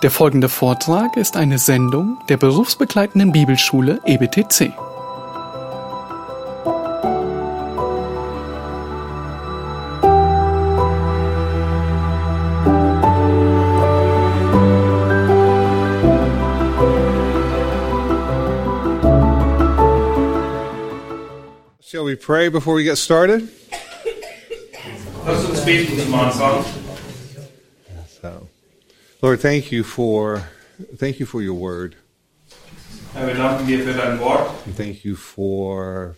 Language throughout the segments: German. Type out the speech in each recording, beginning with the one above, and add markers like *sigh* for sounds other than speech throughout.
Der folgende Vortrag ist eine Sendung der berufsbegleitenden Bibelschule EBTC. Shall we pray before we get started? Lass uns beten zum Anfang. Lord, thank you for thank you for your word. Herr, wir danken dir für dein Wort. And thank you for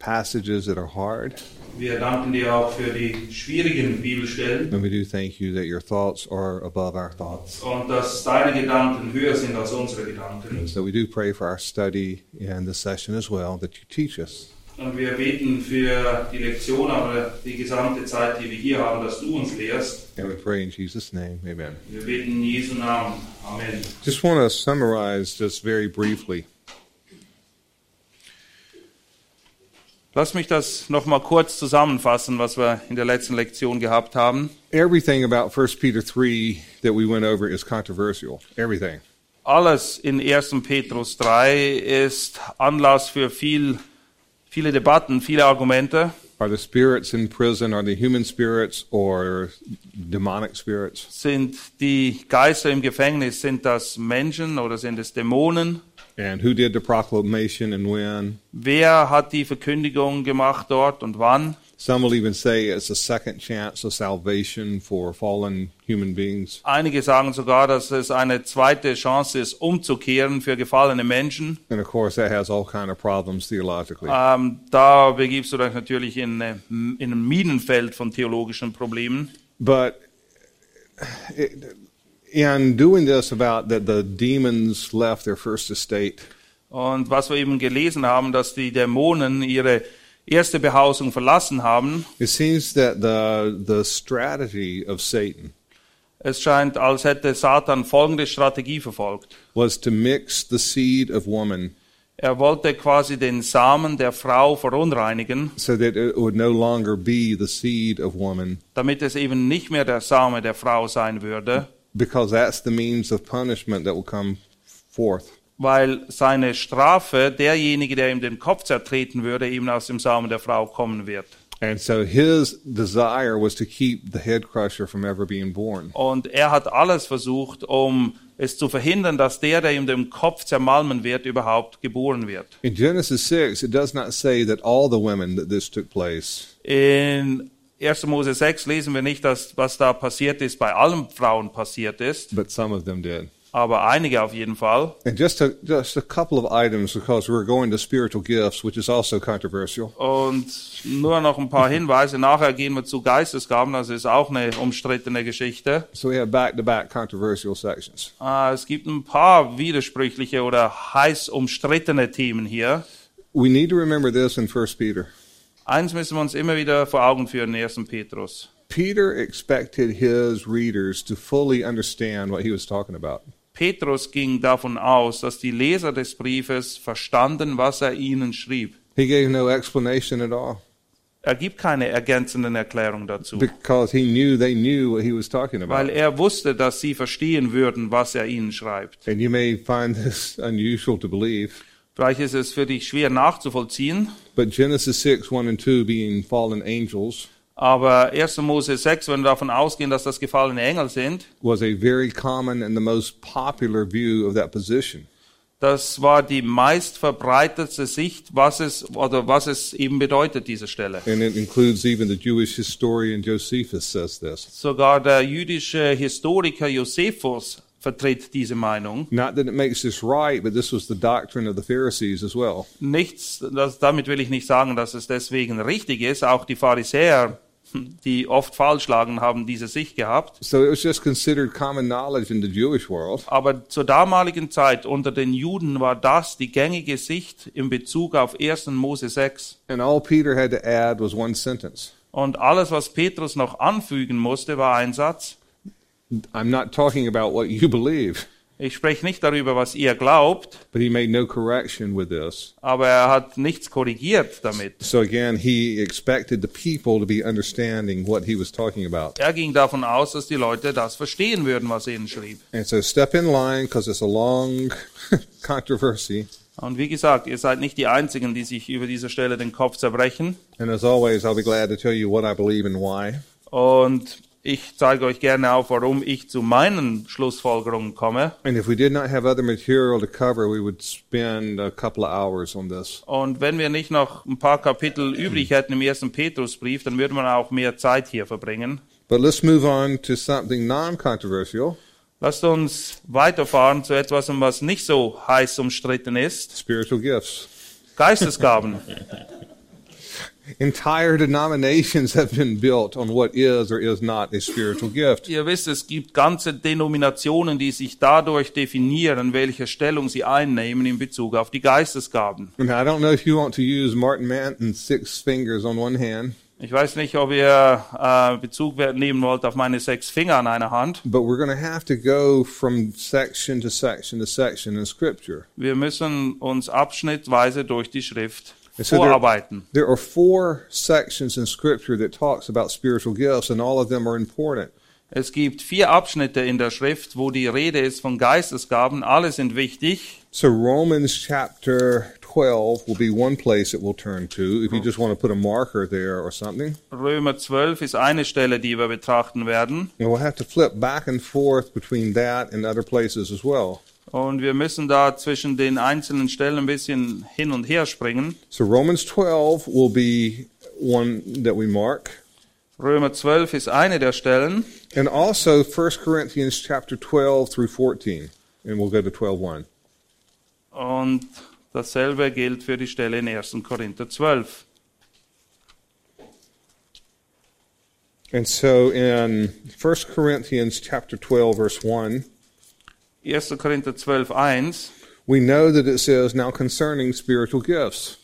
passages that are hard. Wir er danken dir auch für die schwierigen Bibelstellen And we do thank you that your thoughts are above our thoughts. und dass deine Gedanken höher sind als unsere Gedanken. And so we do pray for our study and the session as well that you teach us. Und wir beten für die Lektion, aber die gesamte Zeit, die wir hier haben, dass du uns lehrst. And we pray in Jesus' name. Amen. Wir beten in Jesu Namen. Amen. Just want to summarize just very briefly. Lass mich das nochmal kurz zusammenfassen, was wir in der letzten Lektion gehabt haben. Everything about 1 Peter 3 that we went over is controversial. Everything. Alles in 1. Petrus 3 ist Anlass für viel, viele Debatten, viele Argumente. Are the spirits in prison, are they human spirits or demonic spirits? Sind die Geister im Gefängnis, sind das Menschen oder sind es Dämonen? And who did the proclamation and when? Wer hat die Verkündigung gemacht dort und wann? Some will even say it's a second chance of salvation for fallen human beings. Einige sagen sogar, dass es eine zweite Chance ist, umzukehren für gefallene Menschen. And of course, that has all kind of problems theologically. Ähm, da begibst du dich natürlich in, äh, in ein Minenfeld von theologischen Problemen. But it, in doing this about that the demons left their first estate, Und was wir eben gelesen haben, dass die Dämonen ihre erste Behausung verlassen haben, it seems that the the strategy of Satan es scheint, als hätte Satan folgende Strategie verfolgt. was to mix the seed of woman Er wollte quasi den Samen der Frau verunreinigen, so that it would no longer be the seed of woman damit es eben nicht mehr der Same der Frau sein würde, because that's the means of punishment that will come forth. Weil seine Strafe, derjenige, der ihm den Kopf zertreten würde, eben aus dem Samen der Frau kommen wird. And so his desire was to keep the head crusher from ever being born. Und er hat alles versucht, um es zu verhindern, dass der, der ihm den Kopf zermalmen wird, überhaupt geboren wird. In Genesis 6, it does not say that all the women that this took place. In 1. Mose 6 lesen wir nicht, dass was da passiert ist, bei allen Frauen passiert ist, but some of them did. Aber einige auf jeden Fall. And just a, just a couple of items because we're going to spiritual gifts, which is also controversial. Und nur noch ein paar *laughs* Hinweise. Nachher gehen wir zu Geistesgaben, das ist auch eine umstrittene Geschichte. So we have back-to-back controversial sections. Ah, Es gibt ein paar widersprüchliche oder heiß umstrittene Themen hier. We need to remember this in 1 Peter. Eins müssen wir uns immer wieder vor Augen führen, 1. Petrus. Peter expected his readers to fully understand what he was talking about. Petrus ging davon aus, dass die Leser des Briefes verstanden, was er ihnen schrieb. He gave no explanation at all Er gibt keine ergänzenden Erklärungen dazu, because he knew they knew what he was talking weil about. er wusste, dass sie verstehen würden, was er ihnen schreibt. And you may find this unusual to believe, Vielleicht ist es für dich schwer nachzuvollziehen, but Genesis 6, 1 and 2 being fallen angels aber 1. Mose 6, wenn wir davon ausgehen, dass das gefallene Engel sind, was a very common and the most popular view of that position. das war die meist verbreitetste Sicht, was es oder was es eben bedeutet, diese Stelle. And it includes even the Jewish historian Josephus says this. Sogar der jüdische Historiker Josephus vertritt diese Meinung. Not that it makes this right, but this was the doctrine of the Pharisees as well. Nichts, das, damit will ich nicht sagen, dass es deswegen richtig ist. Auch die Pharisäer, die oft falsch lagen, haben diese Sicht gehabt. So it was just considered common knowledge in the Jewish world. Aber zur damaligen Zeit unter den Juden war das die gängige Sicht in Bezug auf 1. Mose 6. And all Peter had to add was one sentence. Und alles, was Petrus noch anfügen musste, war ein Satz. I'm not talking about what you believe. Ich spreche nicht darüber, was ihr glaubt, but he made no correction with this. aber er hat nichts korrigiert damit. So again, he expected the people to be understanding what he was talking about. Er ging davon aus, dass die Leute das verstehen würden, was er ihnen schrieb. And so step in line because it's a long *laughs* controversy. Und wie gesagt, ihr seid nicht die Einzigen, die sich über diese Stelle den Kopf zerbrechen. And as always, I'll be glad to tell you what I believe and why. Und ich zeige euch gerne auf, warum ich zu meinen Schlussfolgerungen komme. And if we did not have other material to cover, we would spend a couple of hours on this. Und wenn wir nicht noch ein paar Kapitel *clears throat* übrig hätten im ersten Petrusbrief, dann würde man auch mehr Zeit hier verbringen. But let's move on to something non controversial Lasst uns weiterfahren zu etwas, was nicht so heiß umstritten ist. spiritual gifts. Geistesgaben. *laughs* Entire denominations have been built on what is or is not a spiritual gift. Ihr wisst, es gibt ganze Denominationen, die sich dadurch definieren, welche Stellung sie einnehmen in Bezug auf die Geistesgaben. And I don't know if you want to use Martin Manton's six fingers on one hand, Ich weiß nicht, ob ihr äh, Bezug nehmen wollt auf meine sechs Finger an einer Hand. but we're going to have to go from section to section to section in Scripture. Wir müssen uns abschnittweise durch die Schrift And so there, vorarbeiten. there are four sections in Scripture that talks about spiritual gifts, and all of them are important. Es gibt vier Abschnitte in der Schrift, wo die Rede ist von Geistesgaben. Alle sind wichtig. So Romans chapter 12 will be one place it will turn to if you just want to put a marker there or something. Römer 12 ist eine Stelle, die wir betrachten werden. And we'll have to flip back and forth between that and other places as well. Und wir müssen da zwischen den einzelnen Stellen ein bisschen hin und her springen. So Romans 12 will be one that we mark. Römer 12 ist eine der Stellen. And also 1 Corinthians chapter 12 through 14. And we'll go to 12.1. Und dasselbe gilt für die Stelle in 1. Korinther 12. And so in 1 Corinthians chapter 12 verse 1, 1. Korinther 12, 1. we know that it says, Now concerning spiritual gifts.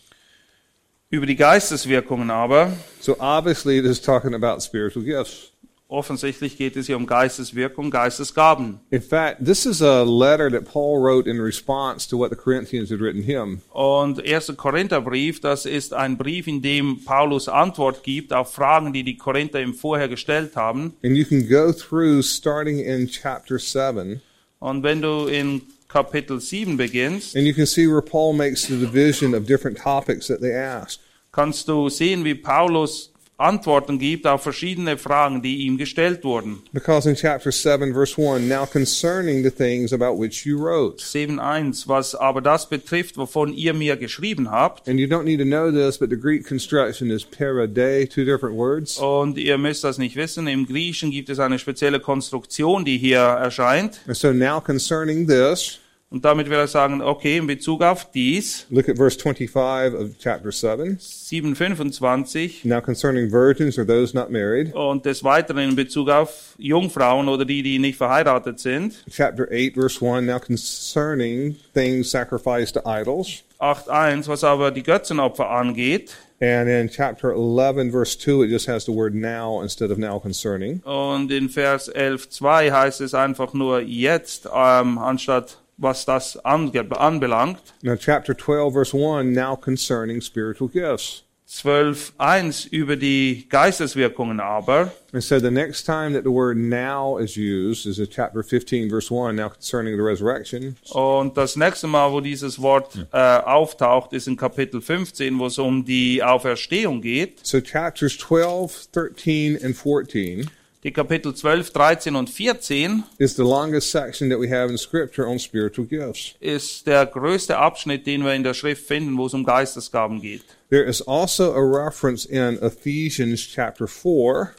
Über die Geisteswirkungen aber, So obviously it is talking about spiritual gifts. offensichtlich geht es hier um Geisteswirkung, Geistesgaben. In fact, this is a letter that Paul wrote in response to what the Corinthians had written him. Und 1. Korintherbrief, das ist ein Brief, in dem Paulus Antwort gibt auf Fragen, die die Korinther ihm vorher gestellt haben. And you can go through starting in chapter 7, Und wenn du in Kapitel 7 beginnst, and you can see where Paul makes the division of different topics that they asked. kannst du sehen, wie Paulus Antworten gibt auf verschiedene Fragen, die ihm gestellt wurden. Because in chapter 7, verse 1, now concerning the things about which you wrote. 7.1, was aber das betrifft, wovon ihr mir geschrieben habt. And you don't need to know this, but the Greek construction is parade, two different words. Und ihr müsst das nicht wissen, im Griechischen gibt es eine spezielle Konstruktion, die hier erscheint. And so now concerning this, Und damit will er sagen, okay, in Bezug auf dies, look at verse 25 of chapter 7. 7.25, Now concerning virgins or those not married. und des Weiteren in Bezug auf Jungfrauen oder die, die nicht verheiratet sind. Chapter 8, verse 1, now concerning things sacrificed to idols. 8.1, was aber die Götzenopfer angeht. And in chapter 11, verse 2, it just has the word now instead of now concerning. Und in Vers 11.2 heißt es einfach nur jetzt, ähm, anstatt was das anbelangt. Now, chapter 12, verse 1, now concerning spiritual gifts. 12.1 über die Geisteswirkungen aber. And so the next time that the word now is used is in chapter 15, verse 1, now concerning the resurrection. Und das nächste Mal, wo dieses Wort äh, auftaucht, ist in Kapitel 15, wo es um die Auferstehung geht. So chapters 12, 13, and 14 Die Kapitel 12, 13 und 14 is the longest section that we have in Scripture on spiritual gifts. ist der größte Abschnitt, den wir in der Schrift finden, wo es um Geistesgaben geht. There is also a reference in Ephesians chapter 4,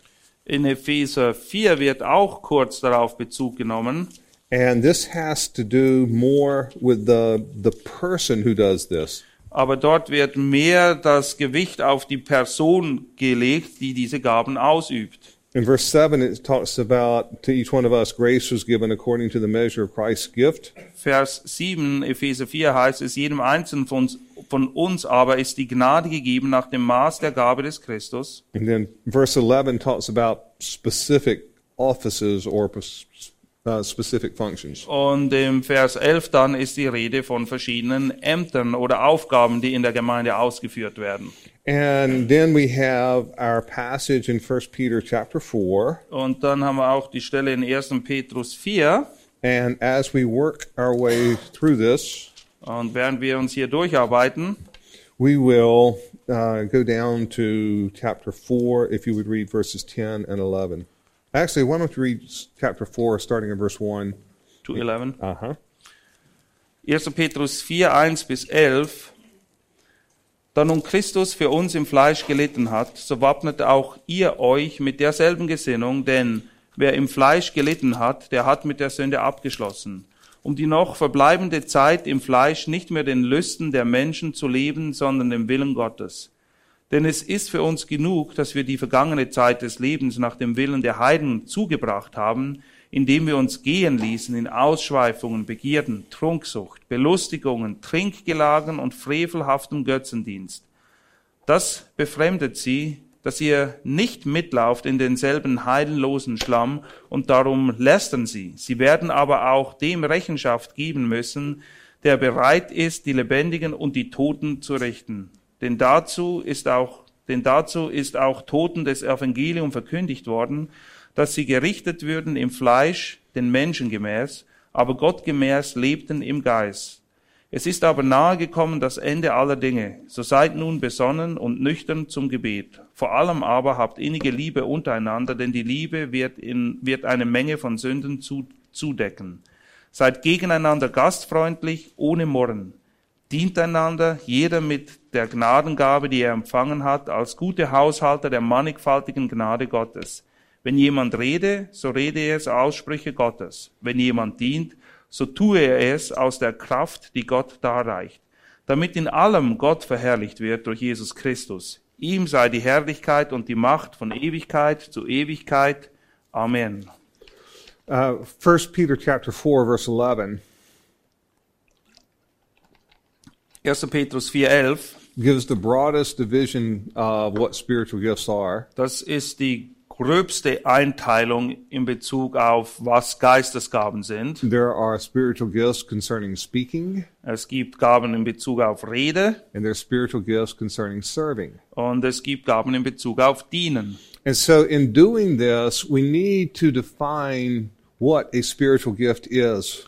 In Epheser 4 wird auch kurz darauf Bezug genommen. and this has to do more with the, the person who does this. Aber dort wird mehr das Gewicht auf die Person gelegt, die diese Gaben ausübt. In verse 7, it talks about to each one of us grace was given according to the measure of Christ's gift. Vers 7, Epheser 4 heißt es, jedem Einzelnen von uns, von uns aber ist die Gnade gegeben nach dem Maß der Gabe des Christus. And then verse 11 talks about specific offices or uh, specific functions. Und im Vers 11 dann ist die Rede von verschiedenen Ämtern oder Aufgaben, die in der Gemeinde ausgeführt werden. And then we have our passage in 1 Peter chapter 4. Und dann haben wir auch die Stelle in 1. Petrus 4. And as we work our way through this, Und während wir uns hier durcharbeiten, we will uh, go down to chapter 4, if you would read verses 10 and 11. Actually, why don't you read chapter 4, starting in verse 1? to 11. Uh huh. 1. Petrus 4, 1 bis 11. Da nun Christus für uns im Fleisch gelitten hat, so wappnet auch ihr euch mit derselben Gesinnung, denn wer im Fleisch gelitten hat, der hat mit der Sünde abgeschlossen, um die noch verbleibende Zeit im Fleisch nicht mehr den Lüsten der Menschen zu leben, sondern dem Willen Gottes. Denn es ist für uns genug, dass wir die vergangene Zeit des Lebens nach dem Willen der Heiden zugebracht haben, indem wir uns gehen ließen in Ausschweifungen, Begierden, Trunksucht, Belustigungen, Trinkgelagen und frevelhaftem Götzendienst. Das befremdet sie, dass ihr nicht mitlauft in denselben heidenlosen Schlamm und darum lästern sie. Sie werden aber auch dem Rechenschaft geben müssen, der bereit ist, die Lebendigen und die Toten zu richten. Denn dazu ist auch, denn dazu ist auch Toten des Evangelium verkündigt worden, dass sie gerichtet würden im Fleisch, den Menschen gemäß, aber Gott gemäß lebten im Geist. Es ist aber nahe gekommen das Ende aller Dinge. So seid nun besonnen und nüchtern zum Gebet. Vor allem aber habt innige Liebe untereinander, denn die Liebe wird, in, wird eine Menge von Sünden zu, zudecken. Seid gegeneinander gastfreundlich, ohne Murren. Dient einander, jeder mit der Gnadengabe, die er empfangen hat, als gute Haushalter der mannigfaltigen Gnade Gottes. Wenn jemand rede, so rede er es Aussprüche Gottes. Wenn jemand dient, so tue er es aus der Kraft, die Gott darreicht, damit in allem Gott verherrlicht wird durch Jesus Christus. Ihm sei die Herrlichkeit und die Macht von Ewigkeit zu Ewigkeit. Amen. Uh, 1 Peter chapter 4, verse 11 1. Petrus 4,11, gives the broadest division of what spiritual gifts are. das ist die gröbste Einteilung in Bezug auf, was Geistesgaben sind. There are spiritual gifts concerning speaking, Es gibt Gaben in Bezug auf Rede and there are spiritual gifts concerning serving. und es gibt Gaben in Bezug auf Dienen. And so, in doing this, we need to define what a spiritual gift is.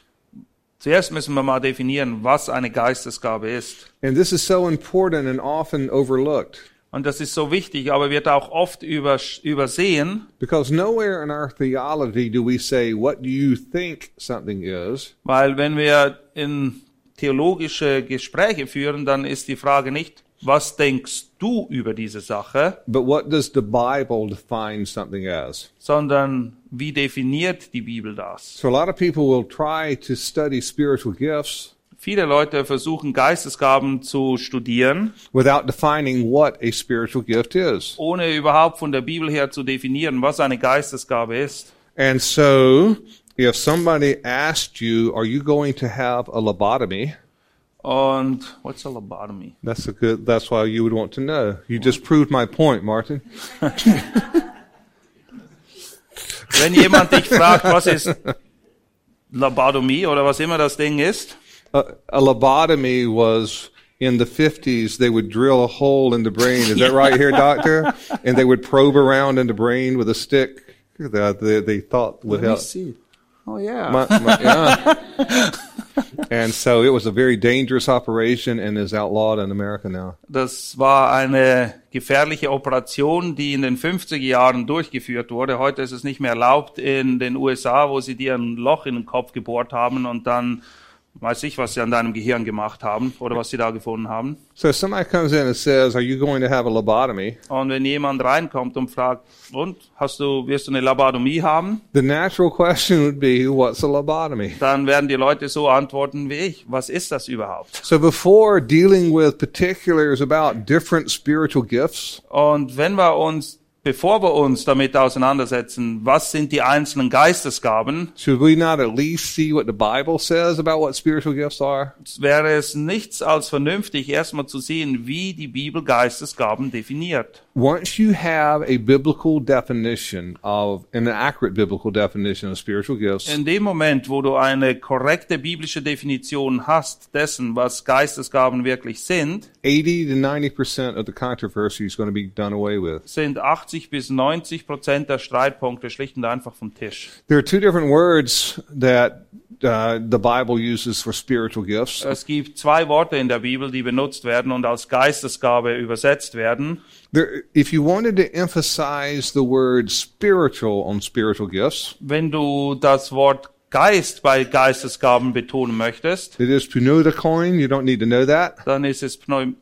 Zuerst müssen wir mal definieren, was eine Geistesgabe ist. And this is so important and often overlooked Und das ist so wichtig, aber wird auch oft übers- übersehen, because nowhere in our theology do we say, What do you think something is? weil wenn wir in theologische Gespräche führen, dann ist die Frage nicht, was denkst du über diese Sache, But what does the Bible define something as? sondern wie definiert die Bibel das? So, a lot of people will try to study spiritual gifts Viele Leute versuchen Geistesgaben zu studieren, without defining what a spiritual gift is. ohne überhaupt von der Bibel her zu definieren, was eine Geistesgabe ist. And so, if somebody asked you, Are you going to have a lobotomy? Und what's a lobotomy? That's a good. That's why you would want to know. You just proved my point, Martin. *laughs* Wenn jemand dich fragt, was ist Lobotomie oder was immer das Ding ist, A, a lobotomy was in the fifties. They would drill a hole in the brain. Is that right here, doctor? *laughs* And they would probe around in the brain with a stick that they, they thought would help. see. Oh yeah. My- my- yeah. and so it was a very dangerous operation and is outlawed in America now. das war eine gefährliche Operation, die in den 50er Jahren durchgeführt wurde. Heute ist es nicht mehr erlaubt in den USA, wo sie dir ein Loch in den Kopf gebohrt haben und dann weiß ich, was sie an deinem Gehirn gemacht haben oder was sie da gefunden haben. So somebody comes in and says, "Are you going to have a lobotomy?" Und wenn jemand reinkommt und fragt, und hast du, wirst du eine Lobotomie haben? The natural question would be, "What's a lobotomy?" Dann werden die Leute so antworten wie ich. Was ist das überhaupt? So before dealing with particulars about different spiritual gifts, Und wenn wir uns, bevor wir uns damit auseinandersetzen, was sind die einzelnen Geistesgaben, should we not at least see what the Bible says about what spiritual gifts are? wäre es nichts als vernünftig, erstmal zu sehen, wie die Bibel Geistesgaben definiert. Once you have a biblical definition of an accurate biblical definition of spiritual gifts, In dem Moment, wo du eine korrekte biblische Definition hast dessen, was Geistesgaben wirklich sind, 80 to 90% of the controversy is going to be done away with. sind 80 bis 90 Prozent der Streitpunkte schlicht und einfach vom Tisch. There are two different words that uh, the Bible uses for spiritual gifts. Es gibt zwei Worte in der Bibel, die benutzt werden und als Geistesgabe übersetzt werden. There, if you wanted to emphasize the word spiritual on spiritual gifts, Wenn du das Wort Geist bei Geistesgaben betonen möchtest, it is pneumacoin. You don't need to know that. dann ist es Pneum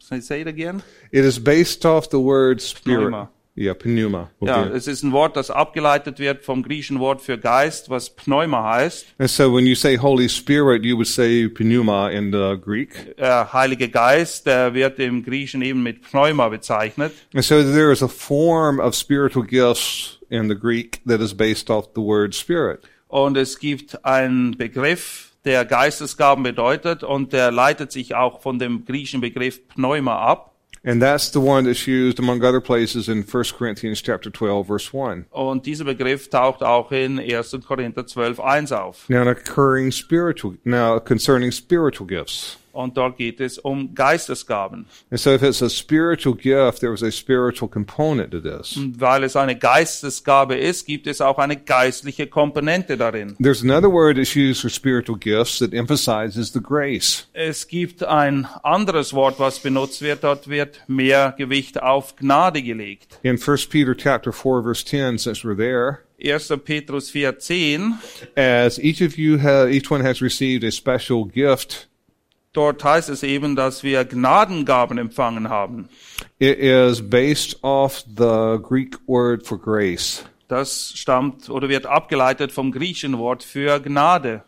say it again? It is based off the word spirit. Pneuma. Yeah, pneuma. Ja, Okay. es ist ein Wort, das abgeleitet wird vom griechischen Wort für Geist, was Pneuma heißt. And so when you say Holy Spirit, you would say pneuma in the Greek. Der Heilige Geist, der wird im Griechischen eben mit Pneuma bezeichnet. And so there is a form of spiritual gifts in the Greek that is based off the word spirit. Und es gibt einen Begriff, der Geistesgaben bedeutet und der leitet sich auch von dem griechischen Begriff Pneuma ab. And that's the one that's used among other places in 1 Corinthians chapter 12 verse 1. Und dieser Begriff taucht auch in 1. Korinther 12, 1 auf. Now occurring spiritual now concerning spiritual gifts. Und dort geht es um Geistesgaben. And so if it's a spiritual gift, there was a spiritual component to this. Und weil es eine Geistesgabe ist, gibt es auch eine geistliche Komponente darin. There's another word that's used for spiritual gifts that emphasizes the grace. Es gibt ein anderes Wort, was benutzt wird. Dort wird mehr Gewicht auf Gnade gelegt. In 1 Peter chapter 4 verse 10, since we're there, 1. Petrus 4,10, as each of you have, each one has received a special gift, dort heißt es eben, dass wir Gnadengaben empfangen haben. it is based off the Greek word for grace. Das stammt oder wird abgeleitet vom griechischen Wort für Gnade.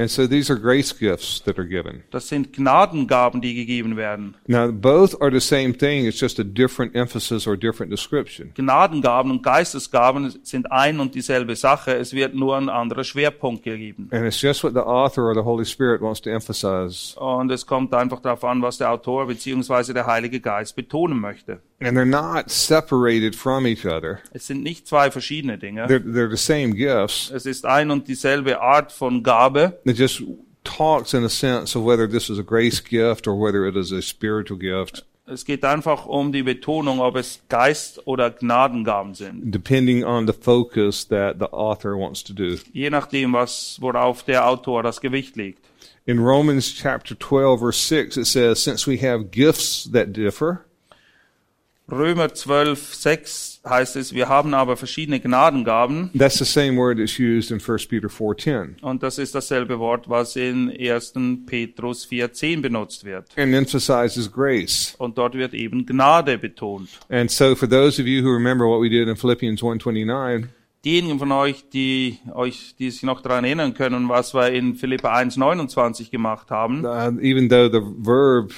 And so these are grace gifts that are given. Das sind Gnadengaben, die gegeben werden. Now, both are the same thing. It's just a different emphasis or different description. Gnadengaben und Geistesgaben sind ein und dieselbe Sache. Es wird nur ein anderer Schwerpunkt gegeben. And it's just what the author or the Holy Spirit wants to emphasize. Und es kommt einfach darauf an, was der Autor bzw. der Heilige Geist betonen möchte. And they're not separated from each other. Es sind nicht zwei verschiedene Dinge. They're, they're the same gifts. Es ist ein und dieselbe Art von Gabe. It just talks in a sense of whether this is a grace gift or whether it is a spiritual gift, Es geht einfach um die Betonung, ob es Geist- oder Gnadengaben sind. depending on the focus that the author wants to do. Je nachdem, was, worauf der Autor das Gewicht legt. In Romans chapter 12 verse 6, it says, since we have gifts that differ, Römer 12, 6 heißt es, wir haben aber verschiedene Gnadengaben. that's the same word that's used in 1 Peter 4.10, Und das ist dasselbe Wort, was in 1. Petrus 4,10 benutzt wird. and emphasizes grace. Und dort wird eben Gnade betont. And so for those of you who remember what we did in Philippians 1.29, Diejenigen von euch, die euch, die sich noch daran erinnern können, was wir in Philippa 1,29 gemacht haben, uh, even though the verb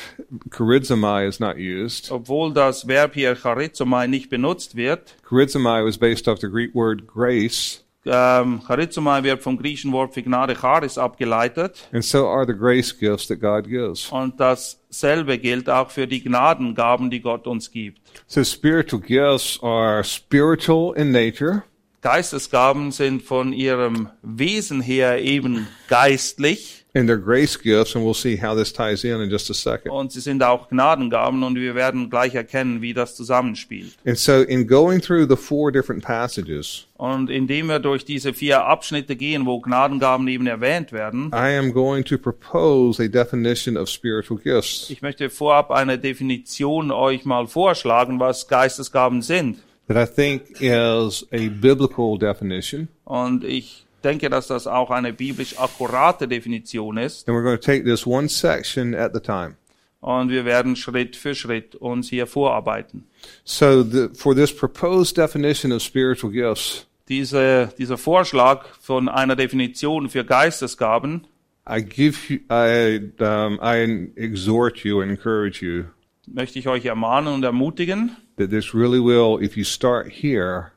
charizomai is not used, obwohl das Verb hier charizomai nicht benutzt wird, charizomai was based off the Greek word grace, ähm, charizomai wird vom griechischen Wort für Gnade charis abgeleitet. and so are the grace gifts that God gives. Und dasselbe gilt auch für die Gnadengaben, die Gott uns gibt. So spiritual gifts are spiritual in nature. Geistesgaben sind von ihrem Wesen her eben geistlich and they're grace gifts, and we'll see how this ties in in just a second. und sie sind auch Gnadengaben und wir werden gleich erkennen, wie das zusammenspielt. And so, in going through the four different passages, Und indem wir durch diese vier Abschnitte gehen, wo Gnadengaben eben erwähnt werden, I am going to propose a definition of spiritual gifts ich möchte vorab eine Definition euch mal vorschlagen, was Geistesgaben sind. That I think is a biblical definition. Und ich denke, dass das auch eine biblisch akkurate Definition ist. And we're going to take this one section at the time. Und wir werden Schritt für Schritt uns hier vorarbeiten. So, the, for this proposed definition of spiritual gifts, Diese, dieser Vorschlag von einer Definition für Geistesgaben, I give you, I, um, I exhort you encourage you möchte ich euch ermahnen und ermutigen. that this really will, if you start here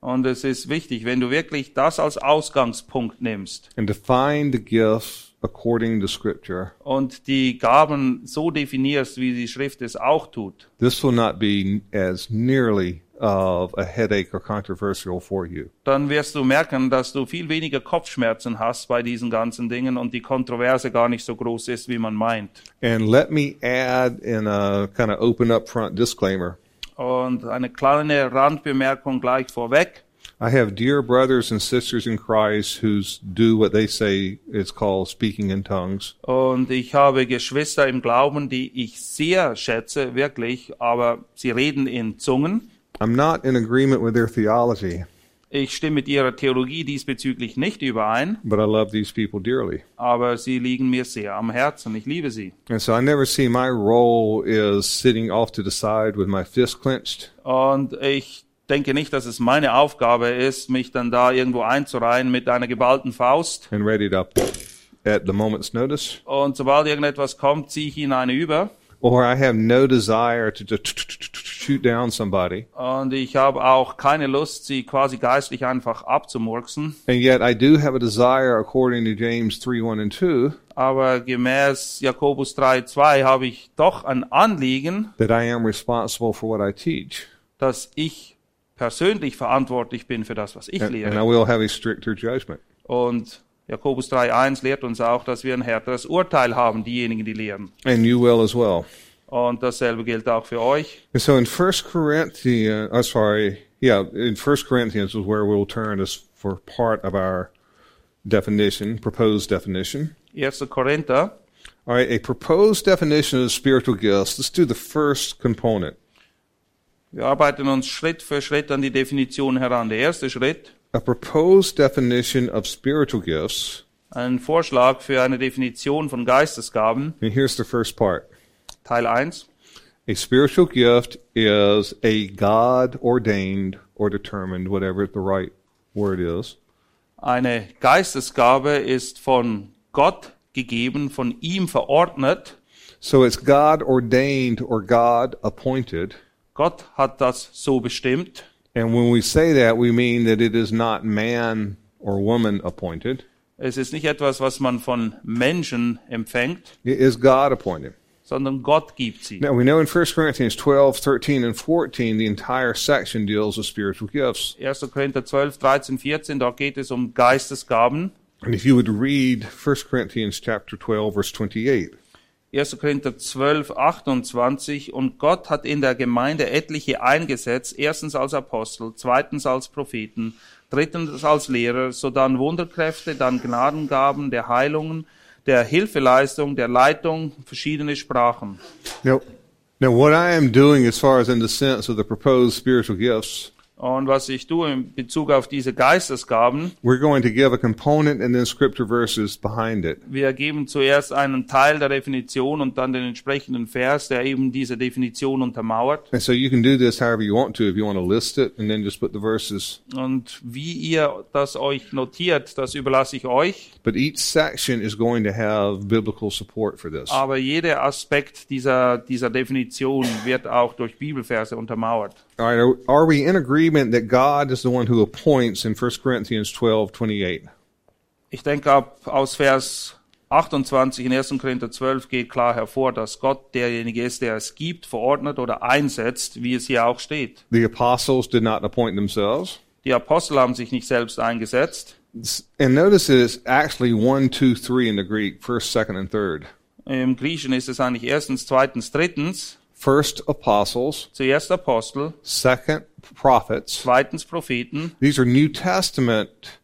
Und es ist wichtig, wenn du wirklich das als Ausgangspunkt nimmst and define the gifts according to Scripture, und die Gaben so definierst, wie die Schrift es auch tut, this will not be as nearly of a headache or controversial for you. dann wirst du merken, dass du viel weniger Kopfschmerzen hast bei diesen ganzen Dingen und die Kontroverse gar nicht so groß ist, wie man meint. And let me add in a kind of open up front disclaimer. Und eine kleine Randbemerkung gleich vorweg. I have dear brothers and sisters in Christ who do what they say is called speaking in tongues. Und ich habe Geschwister im Glauben, die ich sehr schätze, wirklich, aber sie reden in Zungen. I'm not in agreement with their theology, Ich stimme mit ihrer Theologie diesbezüglich nicht überein, but I love these people dearly. aber sie liegen mir sehr am Herzen. Ich liebe sie. And so I never see my role is sitting off to the side with my fist clenched Und ich denke nicht, dass es meine Aufgabe ist, mich dann da irgendwo einzureihen mit einer geballten Faust. and ready to at the moment's notice. Und sobald irgendetwas kommt, ziehe ich ihn eine über. Or I have no desire to just shoot down somebody. Und ich habe auch keine Lust, sie quasi geistlich einfach abzumurksen. And yet I do have a desire, according to James 3 1 and 2, Aber gemäß Jakobus 3,2 habe ich doch ein Anliegen, that I am responsible for what I teach. dass ich persönlich verantwortlich bin für das, was ich And, and I will have a stricter judgment. Und Jakobus 3,1 lehrt uns auch, dass wir ein härteres Urteil haben, diejenigen, die lehren. And you will as well. Und dasselbe gilt auch für euch. And so in 1 Corinthians, I'm sorry, yeah, in 1 Corinthians is where we'll turn as for part of our definition, proposed definition. 1. Korinther, All right, a proposed definition of spiritual gifts. Let's do the first component. wir arbeiten uns Schritt für Schritt an die Definition heran. Der erste Schritt, A proposed definition of spiritual gifts. ein Vorschlag für eine Definition von Geistesgaben, And here's the first part. Teil 1. A spiritual gift is a God ordained or determined, whatever the right word is, Eine Geistesgabe ist von Gott gegeben, von ihm verordnet. So it's God ordained or God appointed. Gott hat das so bestimmt. And when we say that, we mean that it is not man or woman appointed. Es ist nicht etwas, was man von Menschen empfängt, It is God appointed. sondern Gott gibt sie. Now we know in 1 Corinthians 12, 13, and 14, the entire section deals with spiritual gifts. 1. Korinther 12, 13, 14, dort geht es um Geistesgaben. And if you would read 1 Corinthians chapter 12, verse 28. 1. Korinther 12, 28. Und Gott hat in der Gemeinde etliche eingesetzt, erstens als Apostel, zweitens als Propheten, drittens als Lehrer, sodann Wunderkräfte, dann Gnadengaben der Heilungen, der Hilfeleistung, der Leitung, verschiedene Sprachen. Now, now what I am doing as far as in the sense of the proposed spiritual gifts, Und was ich tue in Bezug auf diese Geistesgaben, we're going to give a component and then scripture verses behind it. wir geben zuerst einen Teil der Definition und dann den entsprechenden Vers, der eben diese Definition untermauert. And so you can do this however you want to. If you want to list it and then just put the verses. Und wie ihr das euch notiert, das überlasse ich euch. But each section is going to have biblical support for this. Aber jeder Aspekt dieser, dieser Definition wird auch durch Bibelverse untermauert. All right, are, are we in agreement that God is the one who appoints in 1 Corinthians 12, 28? Ich denke, ab aus Vers 28 in 1. Korinther 12 geht klar hervor, dass Gott derjenige ist, der es gibt, verordnet oder einsetzt, wie es hier auch steht. The apostles did not appoint themselves. Die Apostel haben sich nicht selbst eingesetzt. And notice that it's actually one, two, three in the Greek, first, second, and third. Im Griechischen ist es eigentlich erstens, zweitens, drittens. First, apostles. Zuerst Apostel, Second, prophets. zweitens Propheten. These are New Testament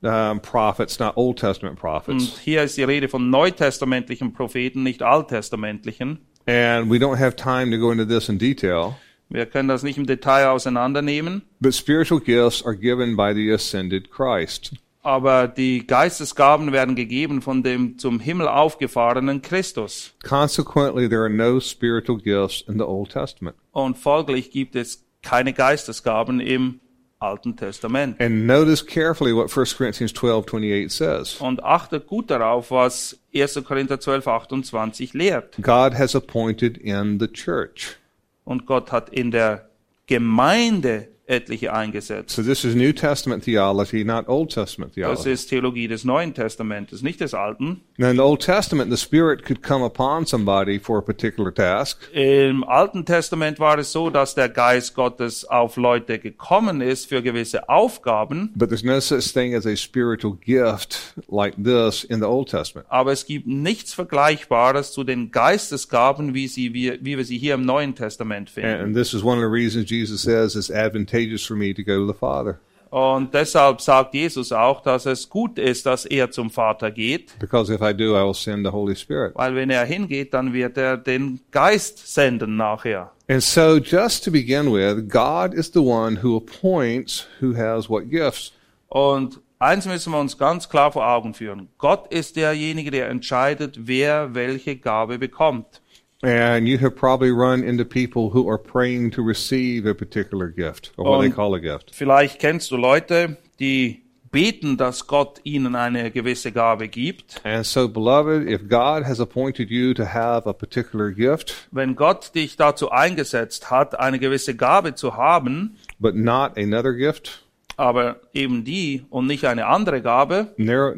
um, prophets, not Old Testament prophets. Und hier ist die Rede von neutestamentlichen Propheten, nicht alttestamentlichen. And we don't have time to go into this in detail. Wir können das nicht im Detail auseinandernehmen. But spiritual gifts are given by the ascended Christ. Aber die Geistesgaben werden gegeben von dem zum Himmel aufgefahrenen Christus. Consequently, there are no spiritual gifts in the Old Testament. Und folglich gibt es keine Geistesgaben im Alten Testament. And notice carefully what 1 Corinthians 12, 28 says. Und achtet gut darauf, was 1. Korinther 12, 28 lehrt. God has appointed in the church. Und Gott hat in der Gemeinde etliche eingesetzt. So this is New Testament theology, not Old Testament Das theology. ist Theologie des Neuen Testamentes, nicht des Alten. Now in the Old Testament, the Spirit could come upon somebody for a particular task, Im Alten Testament war es so, dass der Geist Gottes auf Leute gekommen ist für gewisse Aufgaben, but there's no such thing as a spiritual gift like this in the Old Testament. aber es gibt nichts Vergleichbares zu den Geistesgaben, wie, sie, wie, wie wir sie hier im Neuen Testament finden. and this is one of the reasons Jesus says it's advantageous for me to go to the Father. Und deshalb sagt Jesus auch, dass es gut ist, dass er zum Vater geht, Because if I do, I will send the Holy Spirit. weil wenn er hingeht, dann wird er den Geist senden nachher. And so, just to begin with, God is the one who appoints who has what gifts. Und eins müssen wir uns ganz klar vor Augen führen. Gott ist derjenige, der entscheidet, wer welche Gabe bekommt. And you have probably run into people who are praying to receive a particular gift, or what they Und- call a gift. Vielleicht kennst du Leute, die beten, dass Gott ihnen eine gewisse Gabe gibt. And so, beloved, if God has appointed you to have a particular gift, Wenn Gott dich dazu eingesetzt hat, eine gewisse Gabe zu haben, but not another gift, aber eben die und nicht eine andere Gabe, wir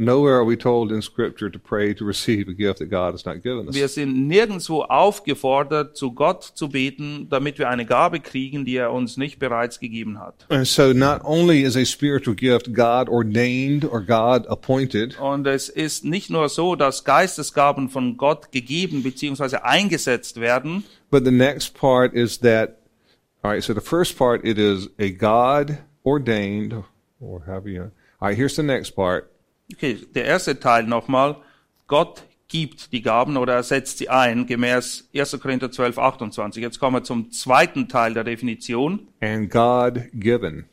sind nirgendwo aufgefordert, zu Gott zu beten, damit wir eine Gabe kriegen, die er uns nicht bereits gegeben hat. And so, not only is a spiritual gift God ordained or God appointed, Und es ist nicht nur so, dass Geistesgaben von Gott gegeben bzw. eingesetzt werden, but the next part is that. All right. So the first part it is a God ordained, or however you. All right. Here's the next part. Okay, der erste Teil nochmal. Gott gibt die Gaben oder er setzt sie ein, gemäß 1. Korinther 12, 28. Jetzt kommen wir zum zweiten Teil der Definition. And God given.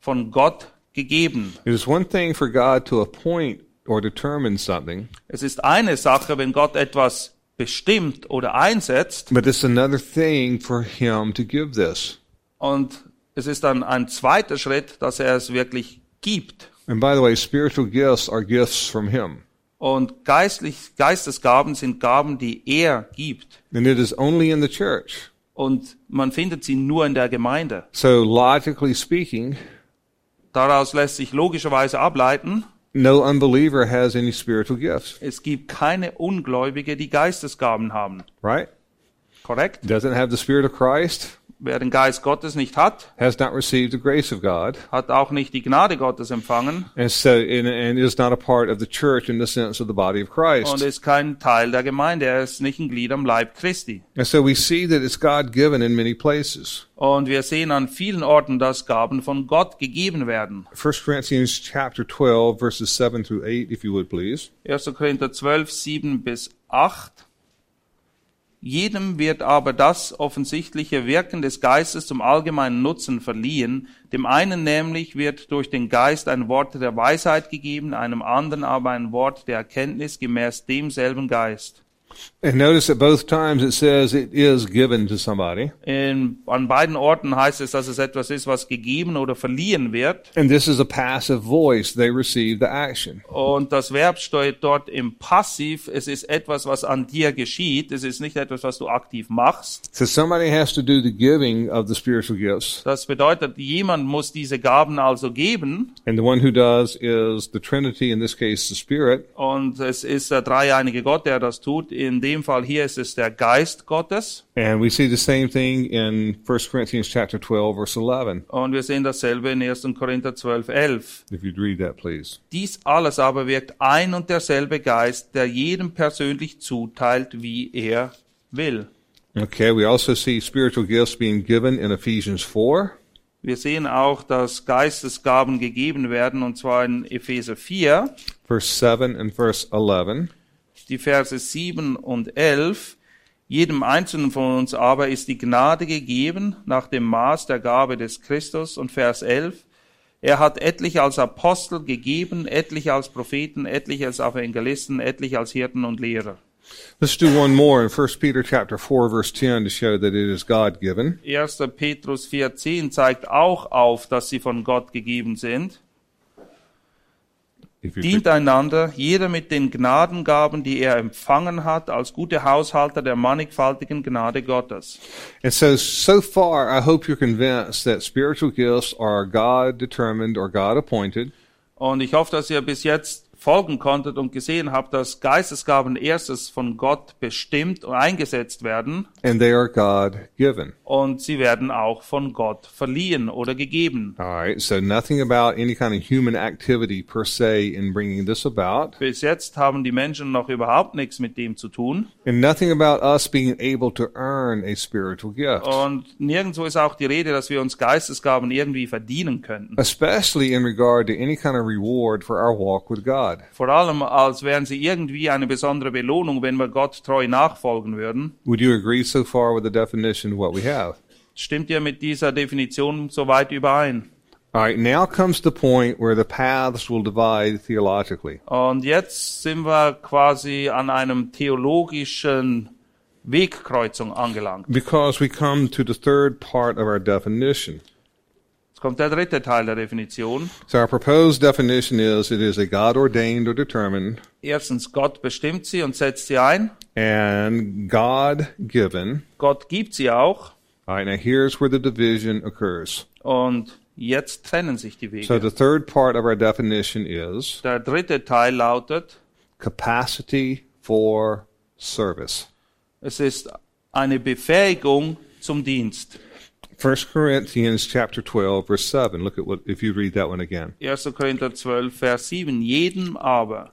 Von Gott gegeben. It is one thing for God to appoint or determine something, Es ist eine Sache, wenn Gott etwas bestimmt oder einsetzt but it's another thing for Him to give this. und es ist dann ein zweiter Schritt, dass er es wirklich gibt. And by the way, spiritual gifts are gifts from Him. Und geistlich, Geistesgaben sind Gaben, die er gibt. And it is only in the church. Und man findet sie nur in der Gemeinde. So logically speaking, Daraus lässt sich logischerweise ableiten, no unbeliever has any spiritual gifts, es gibt keine Ungläubige, die Geistesgaben haben. right? Korrekt? Doesn't have the Spirit of Christ, Wer den Geist Gottes nicht hat, has not received the grace of God, hat auch nicht die Gnade Gottes empfangen and so and, and is not a part of the church in the sense of the body of und Christ. ist kein Teil der Gemeinde. Er ist nicht ein Glied am Leib Christi. And so we see that it's God given in many places. Und wir sehen an vielen Orten, dass Gaben von Gott gegeben werden. 1 Corinthians chapter 12 verses 7 through 8 if you would please. 1. Korinther 12, 7 bis 8. Jedem wird aber das offensichtliche Wirken des Geistes zum allgemeinen Nutzen verliehen. Dem einen nämlich wird durch den Geist ein Wort der Weisheit gegeben, einem anderen aber ein Wort der Erkenntnis gemäß demselben Geist. And notice that both times it says it is given to somebody. In, an beiden Orten heißt es, dass es etwas ist, was gegeben oder verliehen wird. And this is a passive voice. They receive the action. Und das Verb steht dort im Passiv. Es ist etwas, was an dir geschieht. Es ist nicht etwas, was du aktiv machst. So somebody has to do the giving of the spiritual gifts. Das bedeutet, jemand muss diese Gaben also geben. And the one who does is the Trinity, in this case, the Spirit. Und es ist der dreieinige Gott, der das tut. In dem Fall hier ist es der Geist Gottes. And we see the same thing in 1 Corinthians chapter 12, verse 11. Und wir sehen dasselbe in 1. Korinther 12, 11. If you'd read that, please. Dies alles aber wirkt ein und derselbe Geist, der jedem persönlich zuteilt, wie er will. Okay, we also see spiritual gifts being given in Ephesians 4. Wir sehen auch, dass Geistesgaben gegeben werden, und zwar in Epheser 4, verse 7 and verse 11. die Verse 7 und 11. Jedem Einzelnen von uns aber ist die Gnade gegeben nach dem Maß der Gabe des Christus. Und Vers 11. Er hat etliche als Apostel gegeben, etliche als Propheten, etliche als Evangelisten, etliche als Hirten und Lehrer. Let's do one more in 1 Peter chapter 4 verse 10 to show that it is God given. 1. Petrus 4,10 zeigt auch auf, dass sie von Gott gegeben sind. Dient einander, jeder mit den Gnadengaben, die er empfangen hat, als gute Haushalter der mannigfaltigen Gnade Gottes. And so, so far, I hope you're convinced that spiritual gifts are God determined or God appointed, Und ich hoffe, dass ihr bis jetzt folgen konntet und gesehen habt, dass Geistesgaben erstes von Gott bestimmt und eingesetzt werden and they are God given. und sie werden auch von Gott verliehen oder gegeben. All right, so nothing about any kind of human activity per se in bringing this about, Bis jetzt haben die Menschen noch überhaupt nichts mit dem zu tun and nothing about us being able to earn a spiritual gift, und nirgendwo ist auch die Rede, dass wir uns Geistesgaben irgendwie verdienen könnten. especially in regard to any kind of reward for our walk with God. Vor allem, als wären sie irgendwie eine besondere Belohnung, wenn wir Gott treu nachfolgen würden. Would you agree so far with the definition what we have? Stimmt ihr mit dieser Definition soweit überein? All right, now comes the point where the paths will divide theologically. Und jetzt sind wir quasi an einem theologischen Wegkreuzung angelangt. Because we come to the third part of our definition. Kommt der dritte Teil der Definition. So our proposed definition is it is a God ordained or determined Erstens, Gott bestimmt sie und setzt sie ein. and God given. Gott gibt sie auch. All right, now here's where the division occurs. Und jetzt trennen sich die So Wege. the third part of our definition is Der dritte Teil lautet, capacity for service. es ist eine Befähigung zum Dienst. 1 Corinthians chapter 12 verse 7. Look at what if you read that one again. 1. Korinther 12, Vers 7. Jedem aber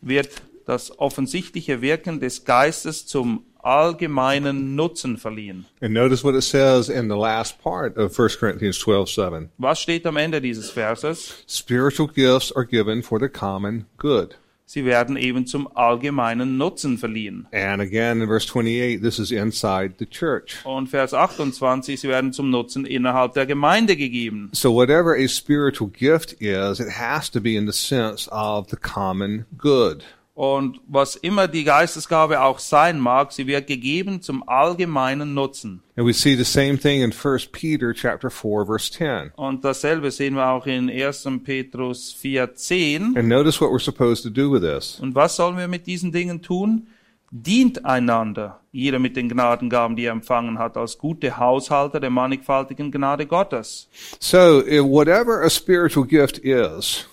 wird das offensichtliche Wirken des Geistes zum allgemeinen Nutzen verliehen. And notice what it says in the last part of 1 Corinthians 12 7. Was steht am Ende dieses Verses? Spiritual gifts are given for the common good. Sie werden eben zum allgemeinen Nutzen verliehen. And again in verse 28, this is inside the church. Und Vers 28, sie werden zum Nutzen innerhalb der Gemeinde gegeben. So whatever a spiritual gift is, it has to be in the sense of the common good. Und was immer die Geistesgabe auch sein mag, sie wird gegeben zum allgemeinen Nutzen. And we see the same thing in 1 Peter chapter 4 verse 10. Und dasselbe sehen wir auch in 1. Petrus 4,10. And notice what we're supposed to do with this. Und was sollen wir mit diesen Dingen tun? Dient einander, jeder mit den Gnadengaben, die er empfangen hat, als gute Haushalter der mannigfaltigen Gnade Gottes. So, whatever a spiritual gift is,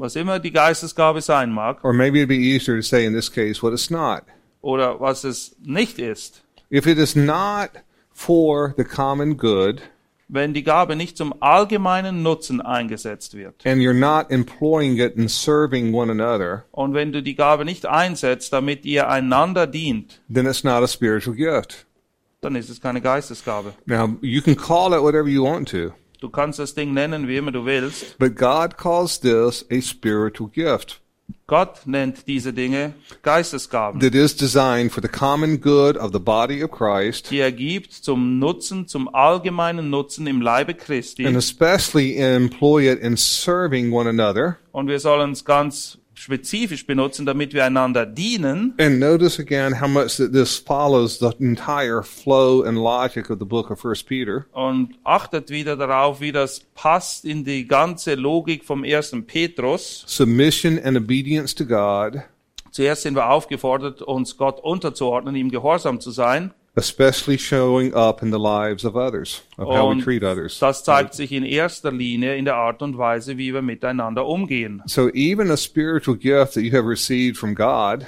Was immer die Geistesgabe sein mag, or maybe it'd be easier to say in this case what it's not. oder was es nicht ist, If it is not for the common good, wenn die Gabe nicht zum allgemeinen Nutzen eingesetzt wird and you're not employing it in serving one another, und wenn du die Gabe nicht einsetzt, damit ihr einander dient, then it's not a spiritual gift. dann ist es keine Geistesgabe. Now, you can call it whatever you want to, Du kannst das Ding nennen, wie immer du willst. but God calls this a spiritual gift Gott nennt diese Dinge Geistesgaben, that is designed for the common good of the body of Christ, die er gibt zum Nutzen, zum allgemeinen Nutzen im Leibe and Christi. especially employ it in serving one another. Und wir sollen es ganz spezifisch benutzen, damit wir einander dienen. And notice again how much that this follows the entire flow and logic of the book of First Peter. Und achtet wieder darauf, wie das passt in die ganze Logik vom ersten Petrus. Submission and obedience to God, Zuerst sind wir aufgefordert, uns Gott unterzuordnen, ihm gehorsam zu sein. Especially showing up in the lives of others, of how we treat others. das zeigt sich in erster Linie in der Art und Weise, wie wir miteinander umgehen. So even a spiritual gift that you have received from God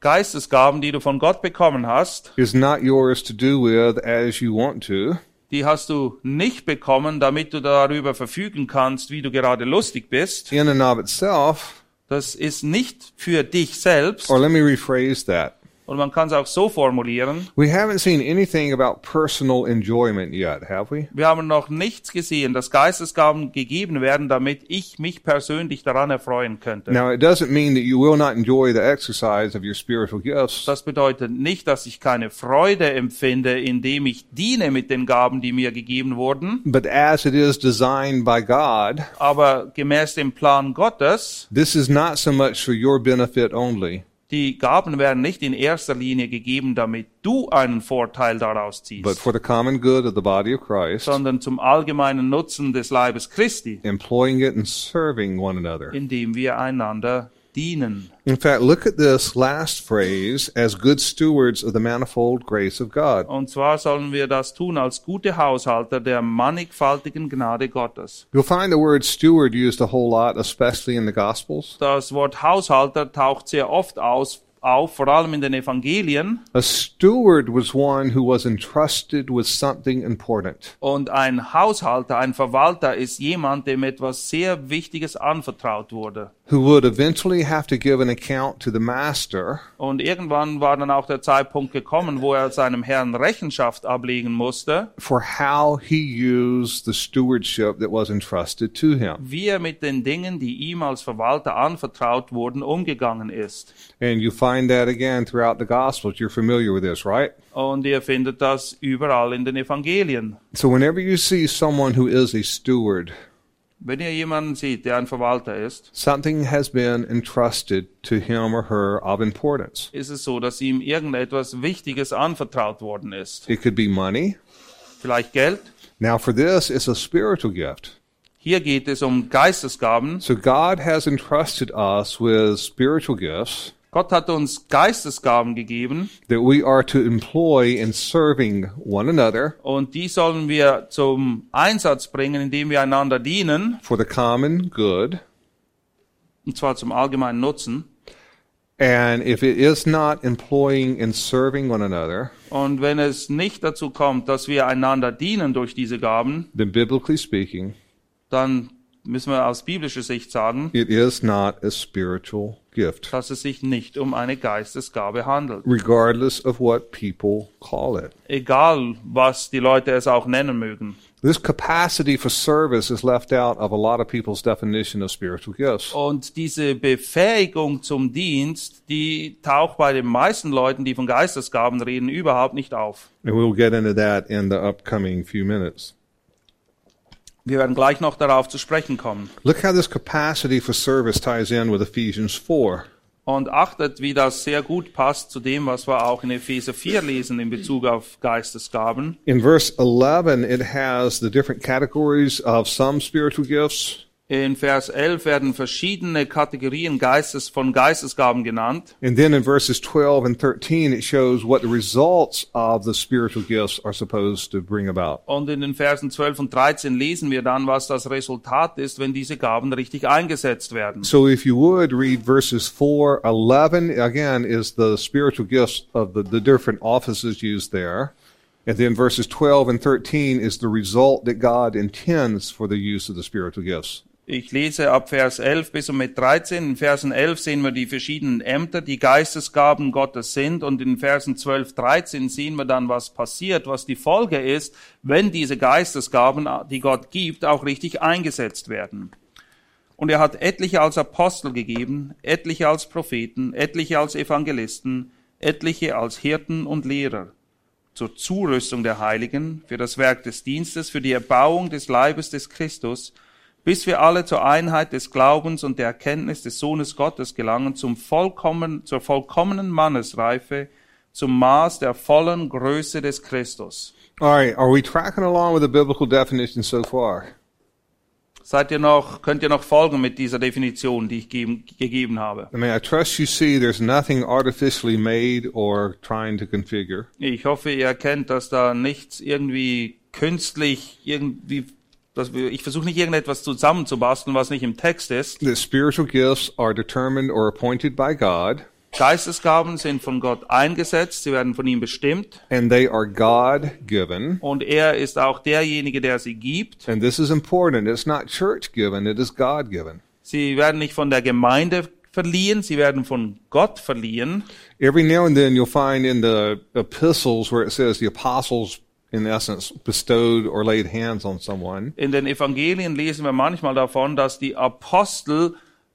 Geistesgaben, die du von Gott bekommen hast, is not yours to do with as you want to. die hast du nicht bekommen, damit du darüber verfügen kannst, wie du gerade lustig bist. in and of itself, Das ist nicht für dich selbst. or let me rephrase that. Und man kann es auch so formulieren. We haven't seen anything about personal enjoyment yet, have we? Wir haben noch nichts gesehen, dass Geistesgaben gegeben werden, damit ich mich persönlich daran erfreuen könnte. Now, it doesn't mean that you will not enjoy the exercise of your spiritual gifts, Das bedeutet nicht, dass ich keine Freude empfinde, indem ich diene mit den Gaben, die mir gegeben wurden. but as it is designed by God, Aber gemäß dem Plan Gottes, this is not so much for your benefit only, Die Gaben werden nicht in erster Linie gegeben, damit du einen Vorteil daraus but ziehst, for the common good of the body of Christ, sondern zum allgemeinen Nutzen des Leibes Christi, employing it and serving one another. indem wir einander dienen. In fact, look at this last phrase as good stewards of the manifold grace of God. Und zwar sollen wir das tun als gute Haushalter der mannigfaltigen Gnade Gottes. You'll find the word steward used a whole lot, especially in the Gospels. Das Wort Haushalter taucht sehr oft aus, auf, vor allem in den Evangelien. A steward was one who was entrusted with something important. Und ein Haushalter, ein Verwalter ist jemand, dem etwas sehr Wichtiges anvertraut wurde. Who would eventually have to give an account to the master Und irgendwann war dann auch der Zeitpunkt gekommen, wo er seinem Herrn Rechenschaft ablegen musste, for how he used the stewardship that was entrusted to him. wie er mit den Dingen, die ihm als Verwalter anvertraut wurden, umgegangen ist. And you find that again throughout the Gospels. You're familiar with this, right? Und ihr findet das überall in den Evangelien. So whenever you see someone who is a steward, Wenn ihr jemanden seht, der ein Verwalter ist, something has been entrusted to him or her of importance. ist es so, dass ihm irgendetwas Wichtiges anvertraut worden ist. It could be money. Vielleicht Geld. Now for this, it's a spiritual gift. Hier geht es um Geistesgaben. So God has entrusted us with spiritual gifts Gott hat uns Geistesgaben gegeben that we are to employ in serving one another und die sollen wir zum Einsatz bringen, indem wir einander dienen, for the common good. und zwar zum allgemeinen Nutzen. And if it is not employing and serving one another, Und wenn es nicht dazu kommt, dass wir einander dienen durch diese Gaben, then biblically speaking, dann müssen wir aus biblischer Sicht sagen, it is not a spiritual gift, dass es sich nicht um eine Geistesgabe handelt. regardless of what people call it. Egal, was die Leute es auch nennen mögen. This capacity for service is left out of a lot of people's definition of spiritual gifts. Und diese Befähigung zum Dienst, die taucht bei den meisten Leuten, die von Geistesgaben reden, überhaupt nicht auf. And we'll get into that in the upcoming few minutes. Wir werden gleich noch darauf zu sprechen kommen. Look how this capacity for service ties in with Ephesians 4. Und achtet, wie das sehr gut passt zu dem, was wir auch in Epheser 4 lesen in Bezug auf Geistesgaben. In verse 11, it has the different categories of some spiritual gifts. In Vers 11 werden verschiedene Kategorien Geistes von Geistesgaben genannt. And then in verses 12 and 13, it shows what the results of the spiritual gifts are supposed to bring about. Und in den Versen 12 und 13 lesen wir dann, was das Resultat ist, wenn diese Gaben richtig eingesetzt werden. So if you would read verses 4, 11, again, is the spiritual gifts of the, the different offices used there. And then verses 12 and 13 is the result that God intends for the use of the spiritual gifts. Ich lese ab Vers 11 bis und mit 13. In Versen 11 sehen wir die verschiedenen Ämter, die Geistesgaben Gottes sind. Und in Versen 12, 13 sehen wir dann, was passiert, was die Folge ist, wenn diese Geistesgaben, die Gott gibt, auch richtig eingesetzt werden. Und er hat etliche als Apostel gegeben, etliche als Propheten, etliche als Evangelisten, etliche als Hirten und Lehrer zur Zurüstung der Heiligen, für das Werk des Dienstes, für die Erbauung des Leibes des Christus, bis wir alle zur Einheit des Glaubens und der Erkenntnis des Sohnes Gottes gelangen, zum vollkommen, zur vollkommenen Mannesreife, zum Maß der vollen Größe des Christus. All right, are we tracking along with the biblical definition so far? Seid ihr noch, könnt ihr noch folgen mit dieser Definition, die ich geben, gegeben habe? I mean, I trust you see there's nothing artificially made or trying to configure. Ich hoffe, ihr erkennt, dass da nichts irgendwie künstlich irgendwie, dass wir, ich versuche nicht irgendetwas zusammenzubasteln, was nicht im Text ist. That spiritual gifts are determined or appointed by God, Geistesgaben sind von Gott eingesetzt, sie werden von ihm bestimmt and they are God given. und er ist auch derjenige, der sie gibt. And this is important. It's not church given, it is God given. Sie werden nicht von der Gemeinde verliehen, sie werden von Gott verliehen. Every now and then you'll find in the epistles where it says the apostles, in essence, bestowed or laid hands on someone. In den Evangelien lesen wir manchmal davon, dass die Apostel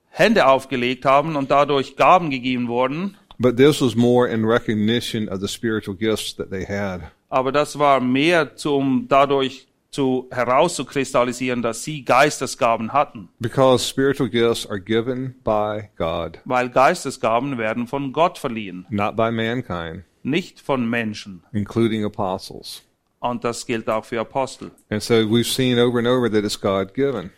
Hände aufgelegt haben und dadurch Gaben gegeben wurden. But this was more in recognition of the spiritual gifts that they had. Aber das war mehr zum dadurch zu herauszukristallisieren, dass sie Geistesgaben hatten. Because spiritual gifts are given by God, Weil Geistesgaben werden von Gott verliehen, not by mankind, nicht von Menschen. including apostles. Und das gilt auch für Apostel. And so we've seen over and over that it's God given.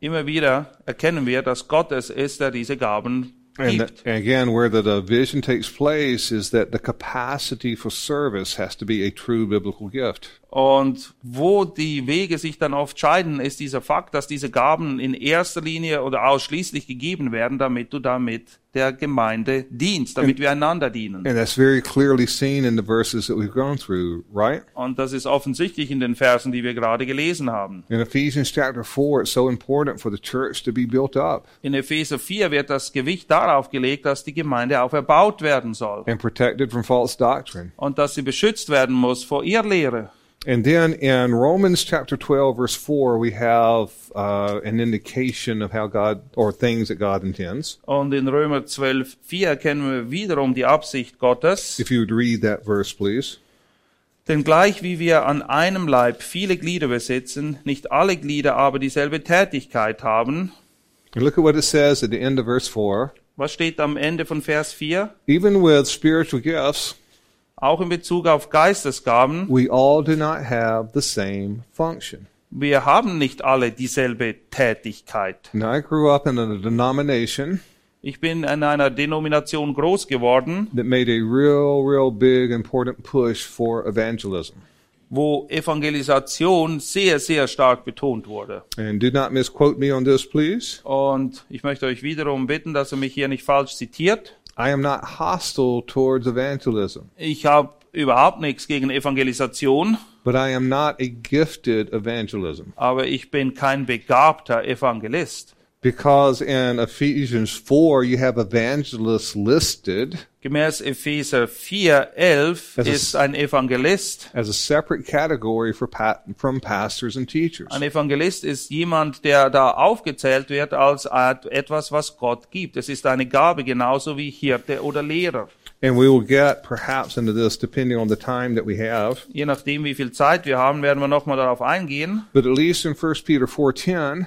Immer wieder erkennen wir, dass Gott es ist, der diese Gaben And, gibt. that- and again, where the division takes place is that the capacity for service has to be a true biblical gift. Und wo die Wege sich dann oft scheiden, ist dieser Fakt, dass diese Gaben in erster Linie oder ausschließlich gegeben werden, damit du damit der Gemeinde dienst, damit wir einander dienen. And through, right? Und das ist offensichtlich in den Versen, die wir gerade gelesen haben. In Ephesians chapter 4, it's so important for the church to be built up In Epheser 4 wird das Gewicht darauf gelegt, dass die Gemeinde auch erbaut werden soll and protected from false doctrine. und dass sie beschützt werden muss vor Irrlehre. And then in Romans chapter 12, verse 4, we have uh, an indication of how God, or things that God intends. Und in Römer 12, 4 erkennen wir wiederum die Absicht Gottes. If you would read that verse, please. Denn gleich wie wir an einem Leib viele Glieder besitzen, nicht alle Glieder aber dieselbe Tätigkeit haben, And look at what it says at the end of verse 4. was steht am Ende von Vers 4? Even with spiritual gifts, Auch in Bezug auf Geistesgaben, we all do not have the same function. wir haben nicht alle dieselbe Tätigkeit. Now, I grew up in a denomination Ich bin in einer Denomination groß geworden, that made a real, real big, important push for evangelism. wo Evangelisation sehr, sehr stark betont wurde. And do not misquote me on this, please. Und ich möchte euch wiederum bitten, dass ihr mich hier nicht falsch zitiert. I am not hostile towards evangelism, Ich habe überhaupt nichts gegen Evangelisation, but I am not a gifted evangelism. aber ich bin kein begabter Evangelist. Because in Ephesians 4, you have evangelists listed Gemäß Epheser 4, 11 ist- ein Evangelist. as a separate category for from pastors and teachers. Ein Evangelist ist jemand, der da aufgezählt wird als etwas, was Gott gibt. Es ist eine Gabe, genauso wie Hirte oder Lehrer. And we will get perhaps into this depending on the time that we have. Je nachdem, wie viel Zeit wir haben, werden wir nochmal darauf eingehen. But at least in 1 Peter 4:10,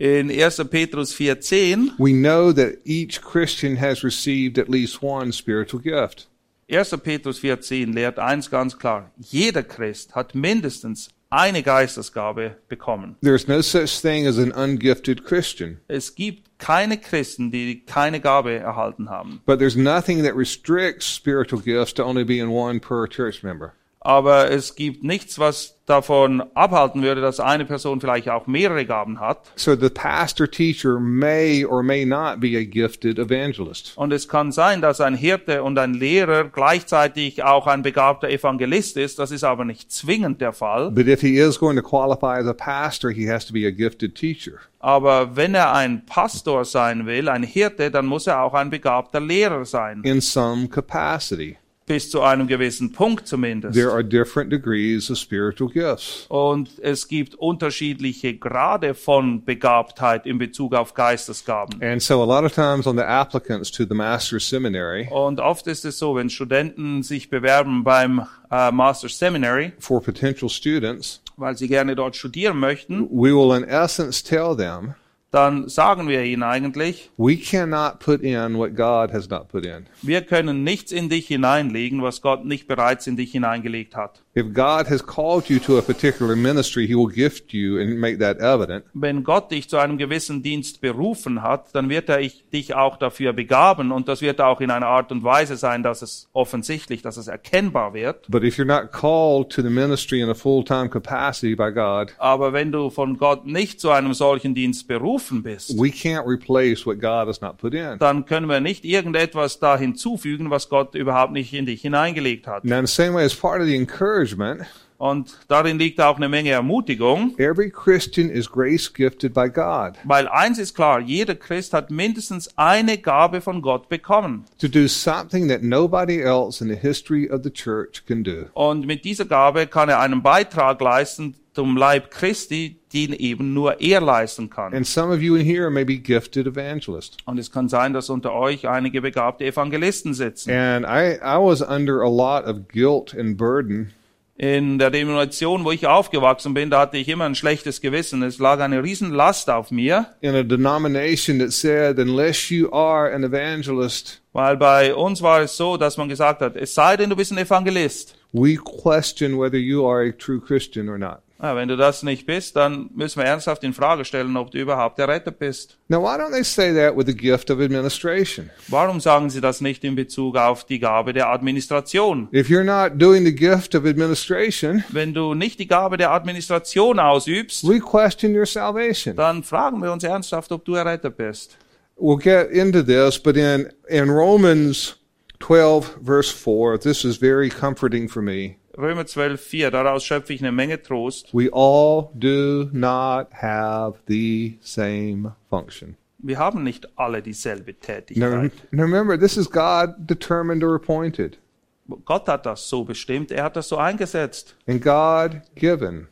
In 1. Petrus 4, 10, we know that each Christian has received at least one spiritual gift. 1. Petrus 4, 10 lehrt eins ganz klar. Jeder Christ hat mindestens eine Geistesgabe bekommen. There's no such thing as an ungifted Christian. Es gibt keine Christen, die keine Gabe erhalten haben. But there's nothing that restricts spiritual gifts to only being one per church member. Aber es gibt nichts, was davon abhalten würde, dass eine Person vielleicht auch mehrere Gaben hat. So the pastor teacher may or may not be a gifted evangelist. Und es kann sein, dass ein Hirte und ein Lehrer gleichzeitig auch ein begabter Evangelist ist. Das ist aber nicht zwingend der Fall. But if he is going to qualify as a pastor, he has to be a gifted teacher. Aber wenn er ein Pastor sein will, ein Hirte, dann muss er auch ein begabter Lehrer sein. in some capacity. Bis zu einem gewissen Punkt zumindest. There are different degrees of spiritual gifts. Und es gibt unterschiedliche Grade von Begabtheit in Bezug auf Geistesgaben. And so a lot of times on the applicants to the master's seminary Und oft ist es so, wenn Studenten sich bewerben beim äh, Master Seminary, for potential students, weil sie gerne dort studieren möchten, we will in essence tell them, dann sagen wir ihnen eigentlich, we cannot put in what God has not put in. wir können nichts in dich hineinlegen, was Gott nicht bereits in dich hineingelegt hat. If God has called you to a particular ministry, he will gift you and make that evident. Wenn Gott dich zu einem gewissen Dienst berufen hat, dann wird er ich- dich auch dafür begaben und das wird auch in einer Art und Weise sein, dass es offensichtlich, dass es erkennbar wird. But if you're not called to the ministry in a full-time capacity by God, Aber wenn du von Gott nicht zu einem solchen Dienst berufen bist, we can't replace what God has not put in. dann können wir nicht irgendetwas da hinzufügen, was Gott überhaupt nicht in dich hineingelegt hat. Now, in the same way, as part of the encouragement, Und darin liegt auch eine Menge Ermutigung, every Christian is grace gifted by God weil eins ist klar, jeder Christ hat mindestens eine Gabe von Gott bekommen. to do something that nobody else in the history of the church can do. Und mit dieser Gabe kann er einen Beitrag leisten zum Leib Christi, den eben nur er leisten kann. And some of you in here may be gifted evangelists. Und es kann sein, dass unter euch einige begabte Evangelisten sitzen. And I, I was under a lot of guilt and burden In der Denomination, wo ich aufgewachsen bin, da hatte ich immer ein schlechtes Gewissen. Es lag eine riesen Last auf mir, in a denomination that said, unless you are an evangelist, weil bei uns war es so, dass man gesagt hat, es sei denn, du bist ein Evangelist. we question whether you are a true Christian or not. Ja, wenn du das nicht bist, dann müssen wir ernsthaft in Frage stellen, ob du überhaupt errettet bist. Now, why don't they say that with the gift of administration? Warum sagen sie das nicht in Bezug auf die Gabe der Administration? If you're not doing the gift of administration, Wenn du nicht die Gabe der Administration ausübst, we question your salvation. dann fragen wir uns ernsthaft, ob du errettet bist. We'll get into this, but in, in Romans 12, verse 4, this is very comforting for me. Römer 12, 4, daraus schöpfe ich eine Menge Trost. We all do not have the same function. Wir haben nicht alle dieselbe Tätigkeit. now remember, this is God determined or appointed, Gott hat das so bestimmt, er hat das so eingesetzt. and God given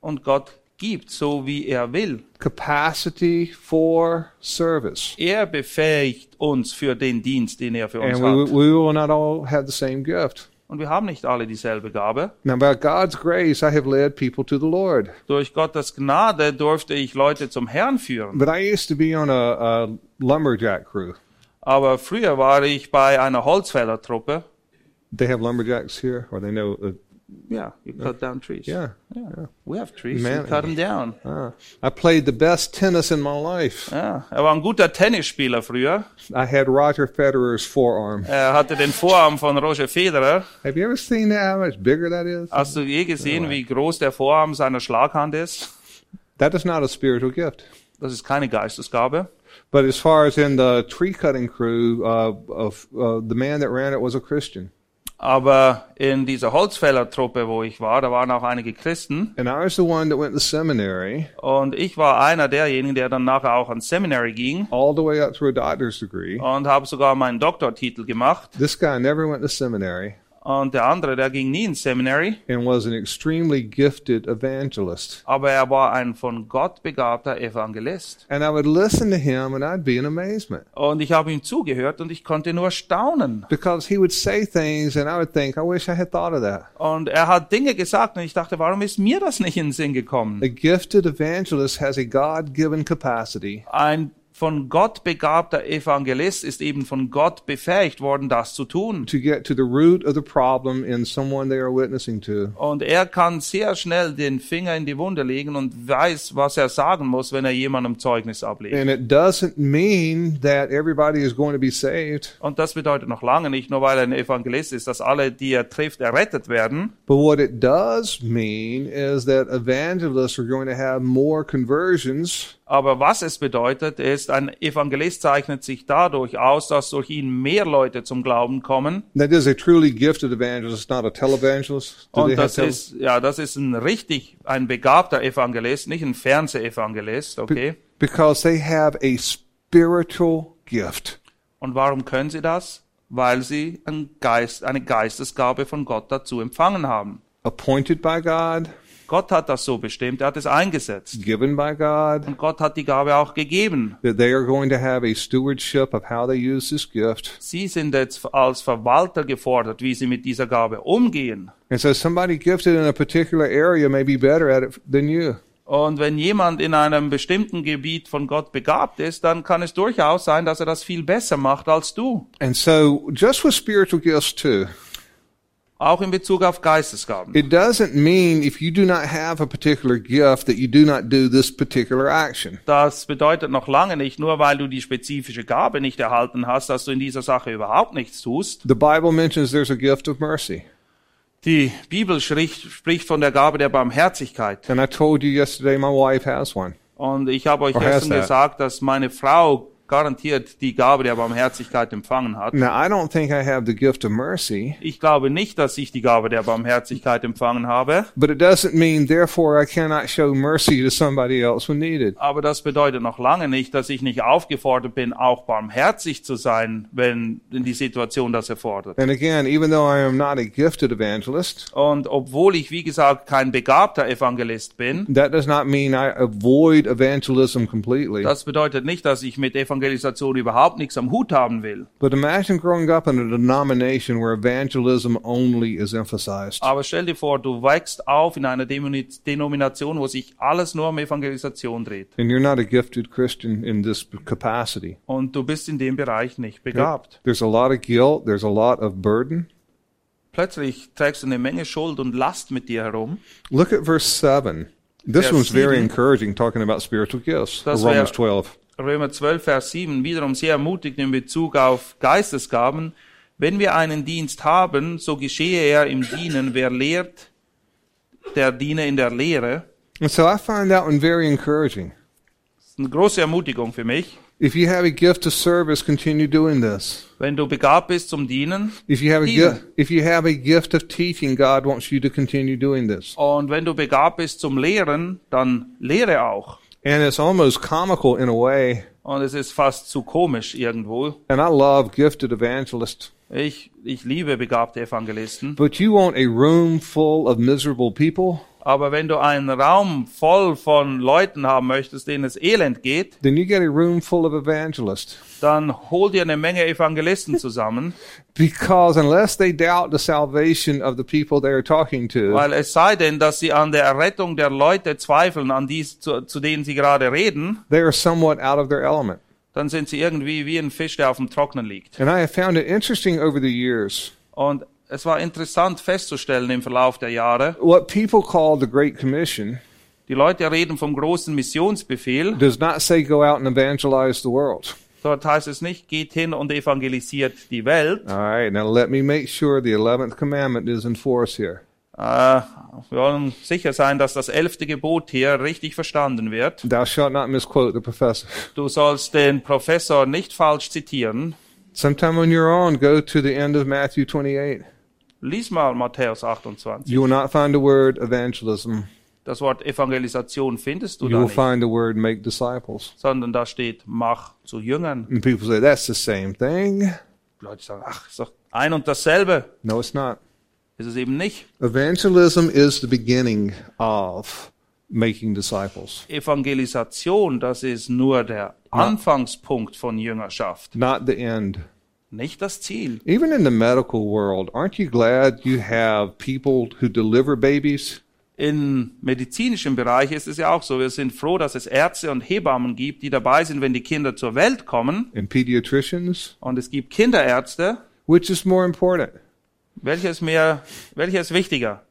Und Gott gibt so, wie er will. capacity for service. Er befähigt uns für den Dienst, den er für uns And we, hat. we will not all have the same gift. Und wir haben nicht alle dieselbe Gabe. Now, by God's grace, I have led people to the Lord. Durch Gottes Gnade durfte ich Leute zum Herrn führen. But I used to be on a, a lumberjack crew. Aber früher war ich bei einer Holzfällertruppe. They have lumberjacks here, or they know. Ja, you cut down trees. yeah. Yeah. We have trees, Man- we cut them down. Uh, I played the best tennis in my life. Ja, er war ein guter Tennisspieler früher. I had Roger Federer's forearm. Er hatte den Vorarm von Roger Federer. Have you ever seen that? How much bigger that is? Hast du je gesehen, wie groß der Vorarm seiner Schlaghand ist? That is not a spiritual gift. Das ist keine Geistesgabe. But as far as in the tree cutting crew, uh, of uh, the man that ran it was a Christian, Aber in dieser Holzfällertruppe, wo ich war, da waren auch einige Christen. and I was the one that went to seminary Und ich war einer derjenigen, der dann nachher auch ans Seminary ging all the way up through a doctor's degree. und habe sogar meinen Doktortitel gemacht. This guy never went to seminary Und der andere, der ging nie ins Seminary, and was an extremely gifted evangelist. aber er war ein von Gott begabter Evangelist. And I would listen to him, and I'd be in amazement Und ich habe ihm zugehört und ich konnte nur staunen. because he would say things, and I would think, I wish I had thought of that. Und er hat Dinge gesagt und ich dachte, warum ist mir das nicht in den Sinn gekommen? A gifted evangelist has a God given capacity Ein von Gott begabter Evangelist ist eben von Gott befähigt worden, das zu tun. to get to the root of the problem in someone they are witnessing to. Und er kann sehr schnell den Finger in die Wunde legen und weiß, was er sagen muss, wenn er jemandem Zeugnis ablegt. And it doesn't mean that everybody is going to be saved, Und das bedeutet noch lange nicht, nur weil er ein Evangelist ist, dass alle, die er trifft, errettet werden. but what it does mean is that evangelists are going to have more conversions Aber was es bedeutet, ist, ein Evangelist zeichnet sich dadurch aus, dass durch ihn mehr Leute zum Glauben kommen. That is a truly gifted evangelist, not a televangelist. Do Und das ist, ja, das ist ein richtig, ein begabter Evangelist, nicht ein Fernsehevangelist, okay? because they have a spiritual gift. Und warum können sie das? Weil sie einen Geist, eine Geistesgabe von Gott dazu empfangen haben. Appointed by God, Gott hat das so bestimmt, er hat es eingesetzt. given by God, Und Gott hat die Gabe auch gegeben. that they are going to have a stewardship of how they use this gift. Sie sind jetzt als Verwalter gefordert, wie sie mit dieser Gabe umgehen. And so somebody gifted in a particular area may be better at it than you. Und wenn jemand in einem bestimmten Gebiet von Gott begabt ist, dann kann es durchaus sein, dass er das viel besser macht als du. And so just with spiritual gifts too, Auch in Bezug auf Geistesgaben. it doesn't mean if you do not have a particular gift that you do not do this particular action. Das bedeutet noch lange nicht, nur weil du die spezifische Gabe nicht erhalten hast, dass du in dieser Sache überhaupt nichts tust. The Bible mentions there's a gift of mercy. Die Bibel spricht, spricht von der Gabe der Barmherzigkeit. And I told you yesterday my wife has one. Und ich habe euch Or gestern gesagt, dass meine Frau garantiert die Gabe der Barmherzigkeit empfangen hat. Now, I don't think I have the gift of mercy, Ich glaube nicht, dass ich die Gabe der Barmherzigkeit empfangen habe, but it doesn't mean, therefore, I cannot show mercy to somebody else when needed. aber das bedeutet noch lange nicht, dass ich nicht aufgefordert bin, auch barmherzig zu sein, wenn die Situation das erfordert. And again, even though I am not a gifted evangelist, Und obwohl ich, wie gesagt, kein begabter Evangelist bin, that does not mean I avoid evangelism completely. das bedeutet nicht, dass ich mit Evangelismus Evangelisation überhaupt nichts am Hut haben will. But imagine growing up in a denomination where evangelism only is emphasized. Aber stell dir vor, du wächst auf in einer Denomination, wo sich alles nur um Evangelisation dreht. And you're not a gifted Christian in this capacity. Und du bist in dem Bereich nicht begabt. There's a lot of guilt, there's a lot of burden. Plötzlich trägst du eine Menge Schuld und Last mit dir herum. Look at verse 7. This Vers one's very 7. encouraging, talking about spiritual gifts. Romans wär- 12. Römer 12, Vers 7, wiederum sehr ermutigend in Bezug auf Geistesgaben. Wenn wir einen Dienst haben, so geschehe er im Dienen. Wer lehrt, der diene in der Lehre. And so I find that one very encouraging. Das ist eine große Ermutigung für mich. If you have a gift of service, continue doing this. Wenn du begabt bist zum Dienen If you have a gift, if you have a gift of teaching, God wants you to continue doing this. und wenn du begabt bist zum Lehren, dann lehre auch. And it's almost comical in a way. Und es ist fast zu komisch irgendwo. And I love gifted evangelists. Ich, ich liebe begabte Evangelisten. But you want a room full of miserable people? Aber wenn du einen Raum voll von Leuten haben möchtest, denen es elend geht, Then you get a room full of evangelists. Dann hol dir eine Menge Evangelisten *laughs* zusammen, Because unless they doubt the salvation of the people they are talking to, weil es sei denn, dass sie an der Errettung der Leute zweifeln, an die, zu, zu denen sie gerade reden, they are somewhat out of their element. dann sind sie irgendwie wie ein Fisch, der auf dem Trocknen liegt. And I have found it interesting over the years. Und es war interessant festzustellen im Verlauf der Jahre, What people call the Great Commission die Leute reden vom großen Missionsbefehl. does not say go out and evangelize the world. Dort heißt es nicht, geht hin und evangelisiert die Welt. All right, now let me make sure the 11th commandment is in force here. Äh, wir wollen sicher sein, dass das elfte Gebot hier richtig verstanden wird. Thou shalt not misquote the professor. Du sollst den Professor nicht falsch zitieren. Sometime when you're on, go to the end of Matthew 28. Lies mal Matthäus 28. You will not find the word evangelism. Das Wort Evangelisation findest du You da will nicht, find the word make disciples. sondern da steht, mach zu Jüngern. And people say, that's the same thing. Leute sagen, ach, ist doch ein und dasselbe. No, it's not. Ist es eben nicht. Evangelism is the beginning of making disciples, Evangelisation, das ist nur der Anfangspunkt von Jüngerschaft, not the end. nicht das Ziel. Even in the medical world, aren't you glad you have people who deliver babies? Im medizinischen Bereich ist es ja auch so. Wir sind froh, dass es Ärzte und Hebammen gibt, die dabei sind, wenn die Kinder zur Welt kommen. And pediatricians? Und es gibt Kinderärzte. Which is more important? Welches mehr, welches wichtiger?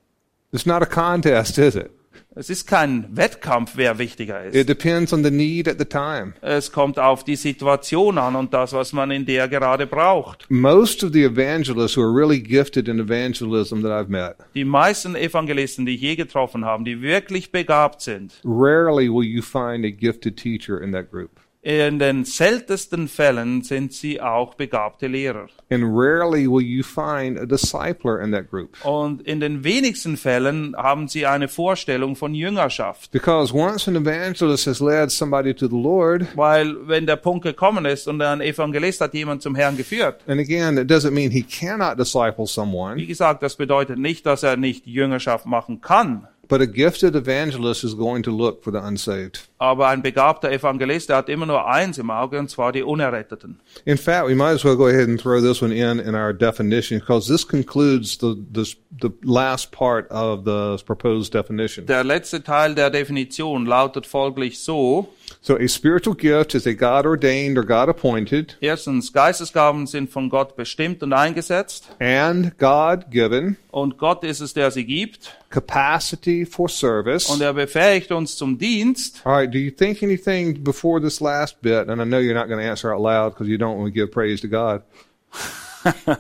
It's not a contest, is it? Es ist kein Wettkampf, wer wichtiger It ist. depends on the need at the time. Es kommt auf die Situation an und das, was man in der gerade braucht. Most of the evangelists who are really gifted in evangelism that I've met, Die meisten Evangelisten, die ich je getroffen habe, die wirklich begabt sind, rarely will you find a gifted teacher in that group. In den seltensten Fällen sind sie auch begabte Lehrer. And rarely will you find a discipler in that group. Und in den wenigsten Fällen haben sie eine Vorstellung von Jüngerschaft. Because once an evangelist has led somebody to the Lord, Weil wenn der Punkt gekommen ist und ein Evangelist hat jemand zum Herrn geführt, and again, it doesn't mean he cannot disciple wie someone, gesagt, das bedeutet nicht, dass er nicht Jüngerschaft machen kann. but a gifted evangelist is going to look for the unsaved. Aber ein begabter Evangelist, der hat immer nur eins im Auge, und zwar die Unerretteten. In fact, we might as well go ahead and throw this one in in our definition because this concludes the, the, the last part of the proposed definition. Der letzte Teil der Definition lautet folglich so. So a spiritual gift is a God ordained or God appointed Erstens, Geistesgaben sind von Gott bestimmt und eingesetzt. and God given Und Gott ist es, der sie gibt. capacity for service. Und er befähigt uns zum Dienst. All right, do you think anything before this last bit? And I know you're not going to answer out loud because you don't want to give praise to God. *laughs*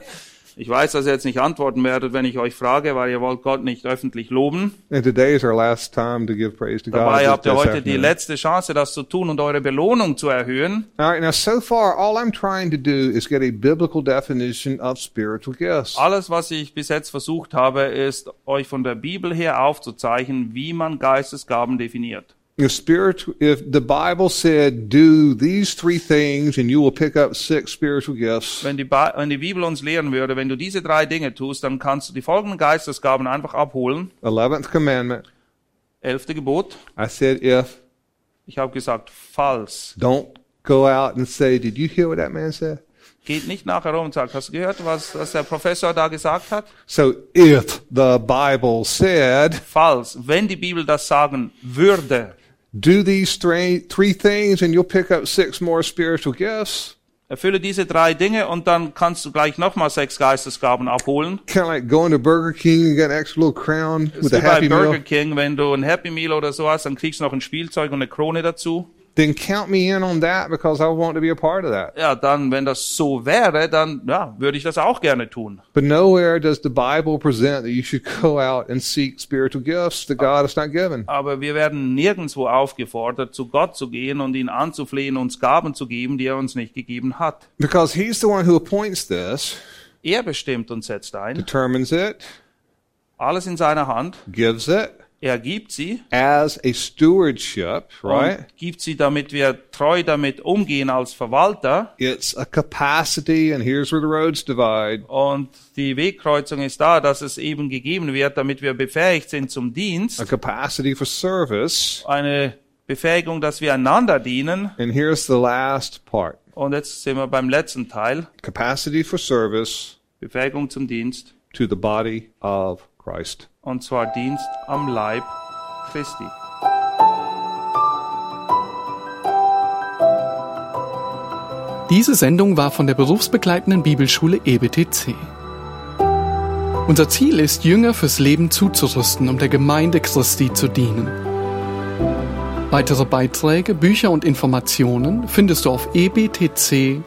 Ich weiß, dass ihr jetzt nicht antworten werdet, wenn ich euch frage, weil ihr wollt Gott nicht öffentlich loben. And today is our last time to give praise to God. Dabei habt ihr heute die letzte Chance, das zu tun und eure Belohnung zu erhöhen. All right, now so far, all I'm trying to do is get a biblical definition of spiritual gifts. Alles, was ich bis jetzt versucht habe, ist, euch von der Bibel her aufzuzeichnen, wie man Geistesgaben definiert. If spiritual, if the Bible said, "Do these three things, and you will pick up six spiritual gifts," Wenn die, Ba- wenn die Bibel uns lehren würde, wenn du diese drei Dinge tust, dann kannst du die folgenden Geistesgaben einfach abholen. eleventh commandment. Elfte Gebot. I said, "If Ich habe gesagt, falls. don't go out and say, Did you hear what that man said? Geht nicht nachher rum und sagt, hast du gehört, was, was der Professor da gesagt hat? So if the Bible said, Falls, wenn die Bibel das sagen würde, do these three, three things and you'll pick up six more spiritual gifts, erfülle diese drei Dinge und dann kannst du gleich nochmal sechs Geistesgaben abholen. kind of like going to Burger King and get an extra little crown with a wie bei Happy Burger Meal, King, wenn du ein Happy Meal oder so hast, dann kriegst du noch ein Spielzeug und eine Krone dazu. Then count me in on that because I want to be a part of that. Ja, dann, wenn das so wäre, dann, ja, würde ich das auch gerne tun. But nowhere does the Bible present that you should *laughs* go out and seek spiritual gifts that God has not given. Aber wir werden nirgendwo aufgefordert, zu Gott zu gehen und ihn anzuflehen, uns Gaben zu geben, die er uns nicht gegeben hat. Because He's the one who appoints this, Er bestimmt und setzt ein. determines it, Alles in seiner Hand. gives it Er gibt sie. as a stewardship, right? Gibt sie, damit wir treu damit umgehen als Verwalter. It's a capacity, and here's where the roads divide. Und die Wegkreuzung ist da, dass es eben gegeben wird, damit wir befähigt sind zum A Dienst. capacity for service. Eine Befähigung, dass wir einander dienen. And here's the last part. Und jetzt sind wir beim letzten Teil. Capacity for service Befähigung zum Dienst. to the body of Christ. Und zwar Dienst am Leib Christi. Diese Sendung war von der berufsbegleitenden Bibelschule EBTC. Unser Ziel ist, Jünger fürs Leben zuzurüsten, um der Gemeinde Christi zu dienen. Weitere Beiträge, Bücher und Informationen findest du auf ebtc.org.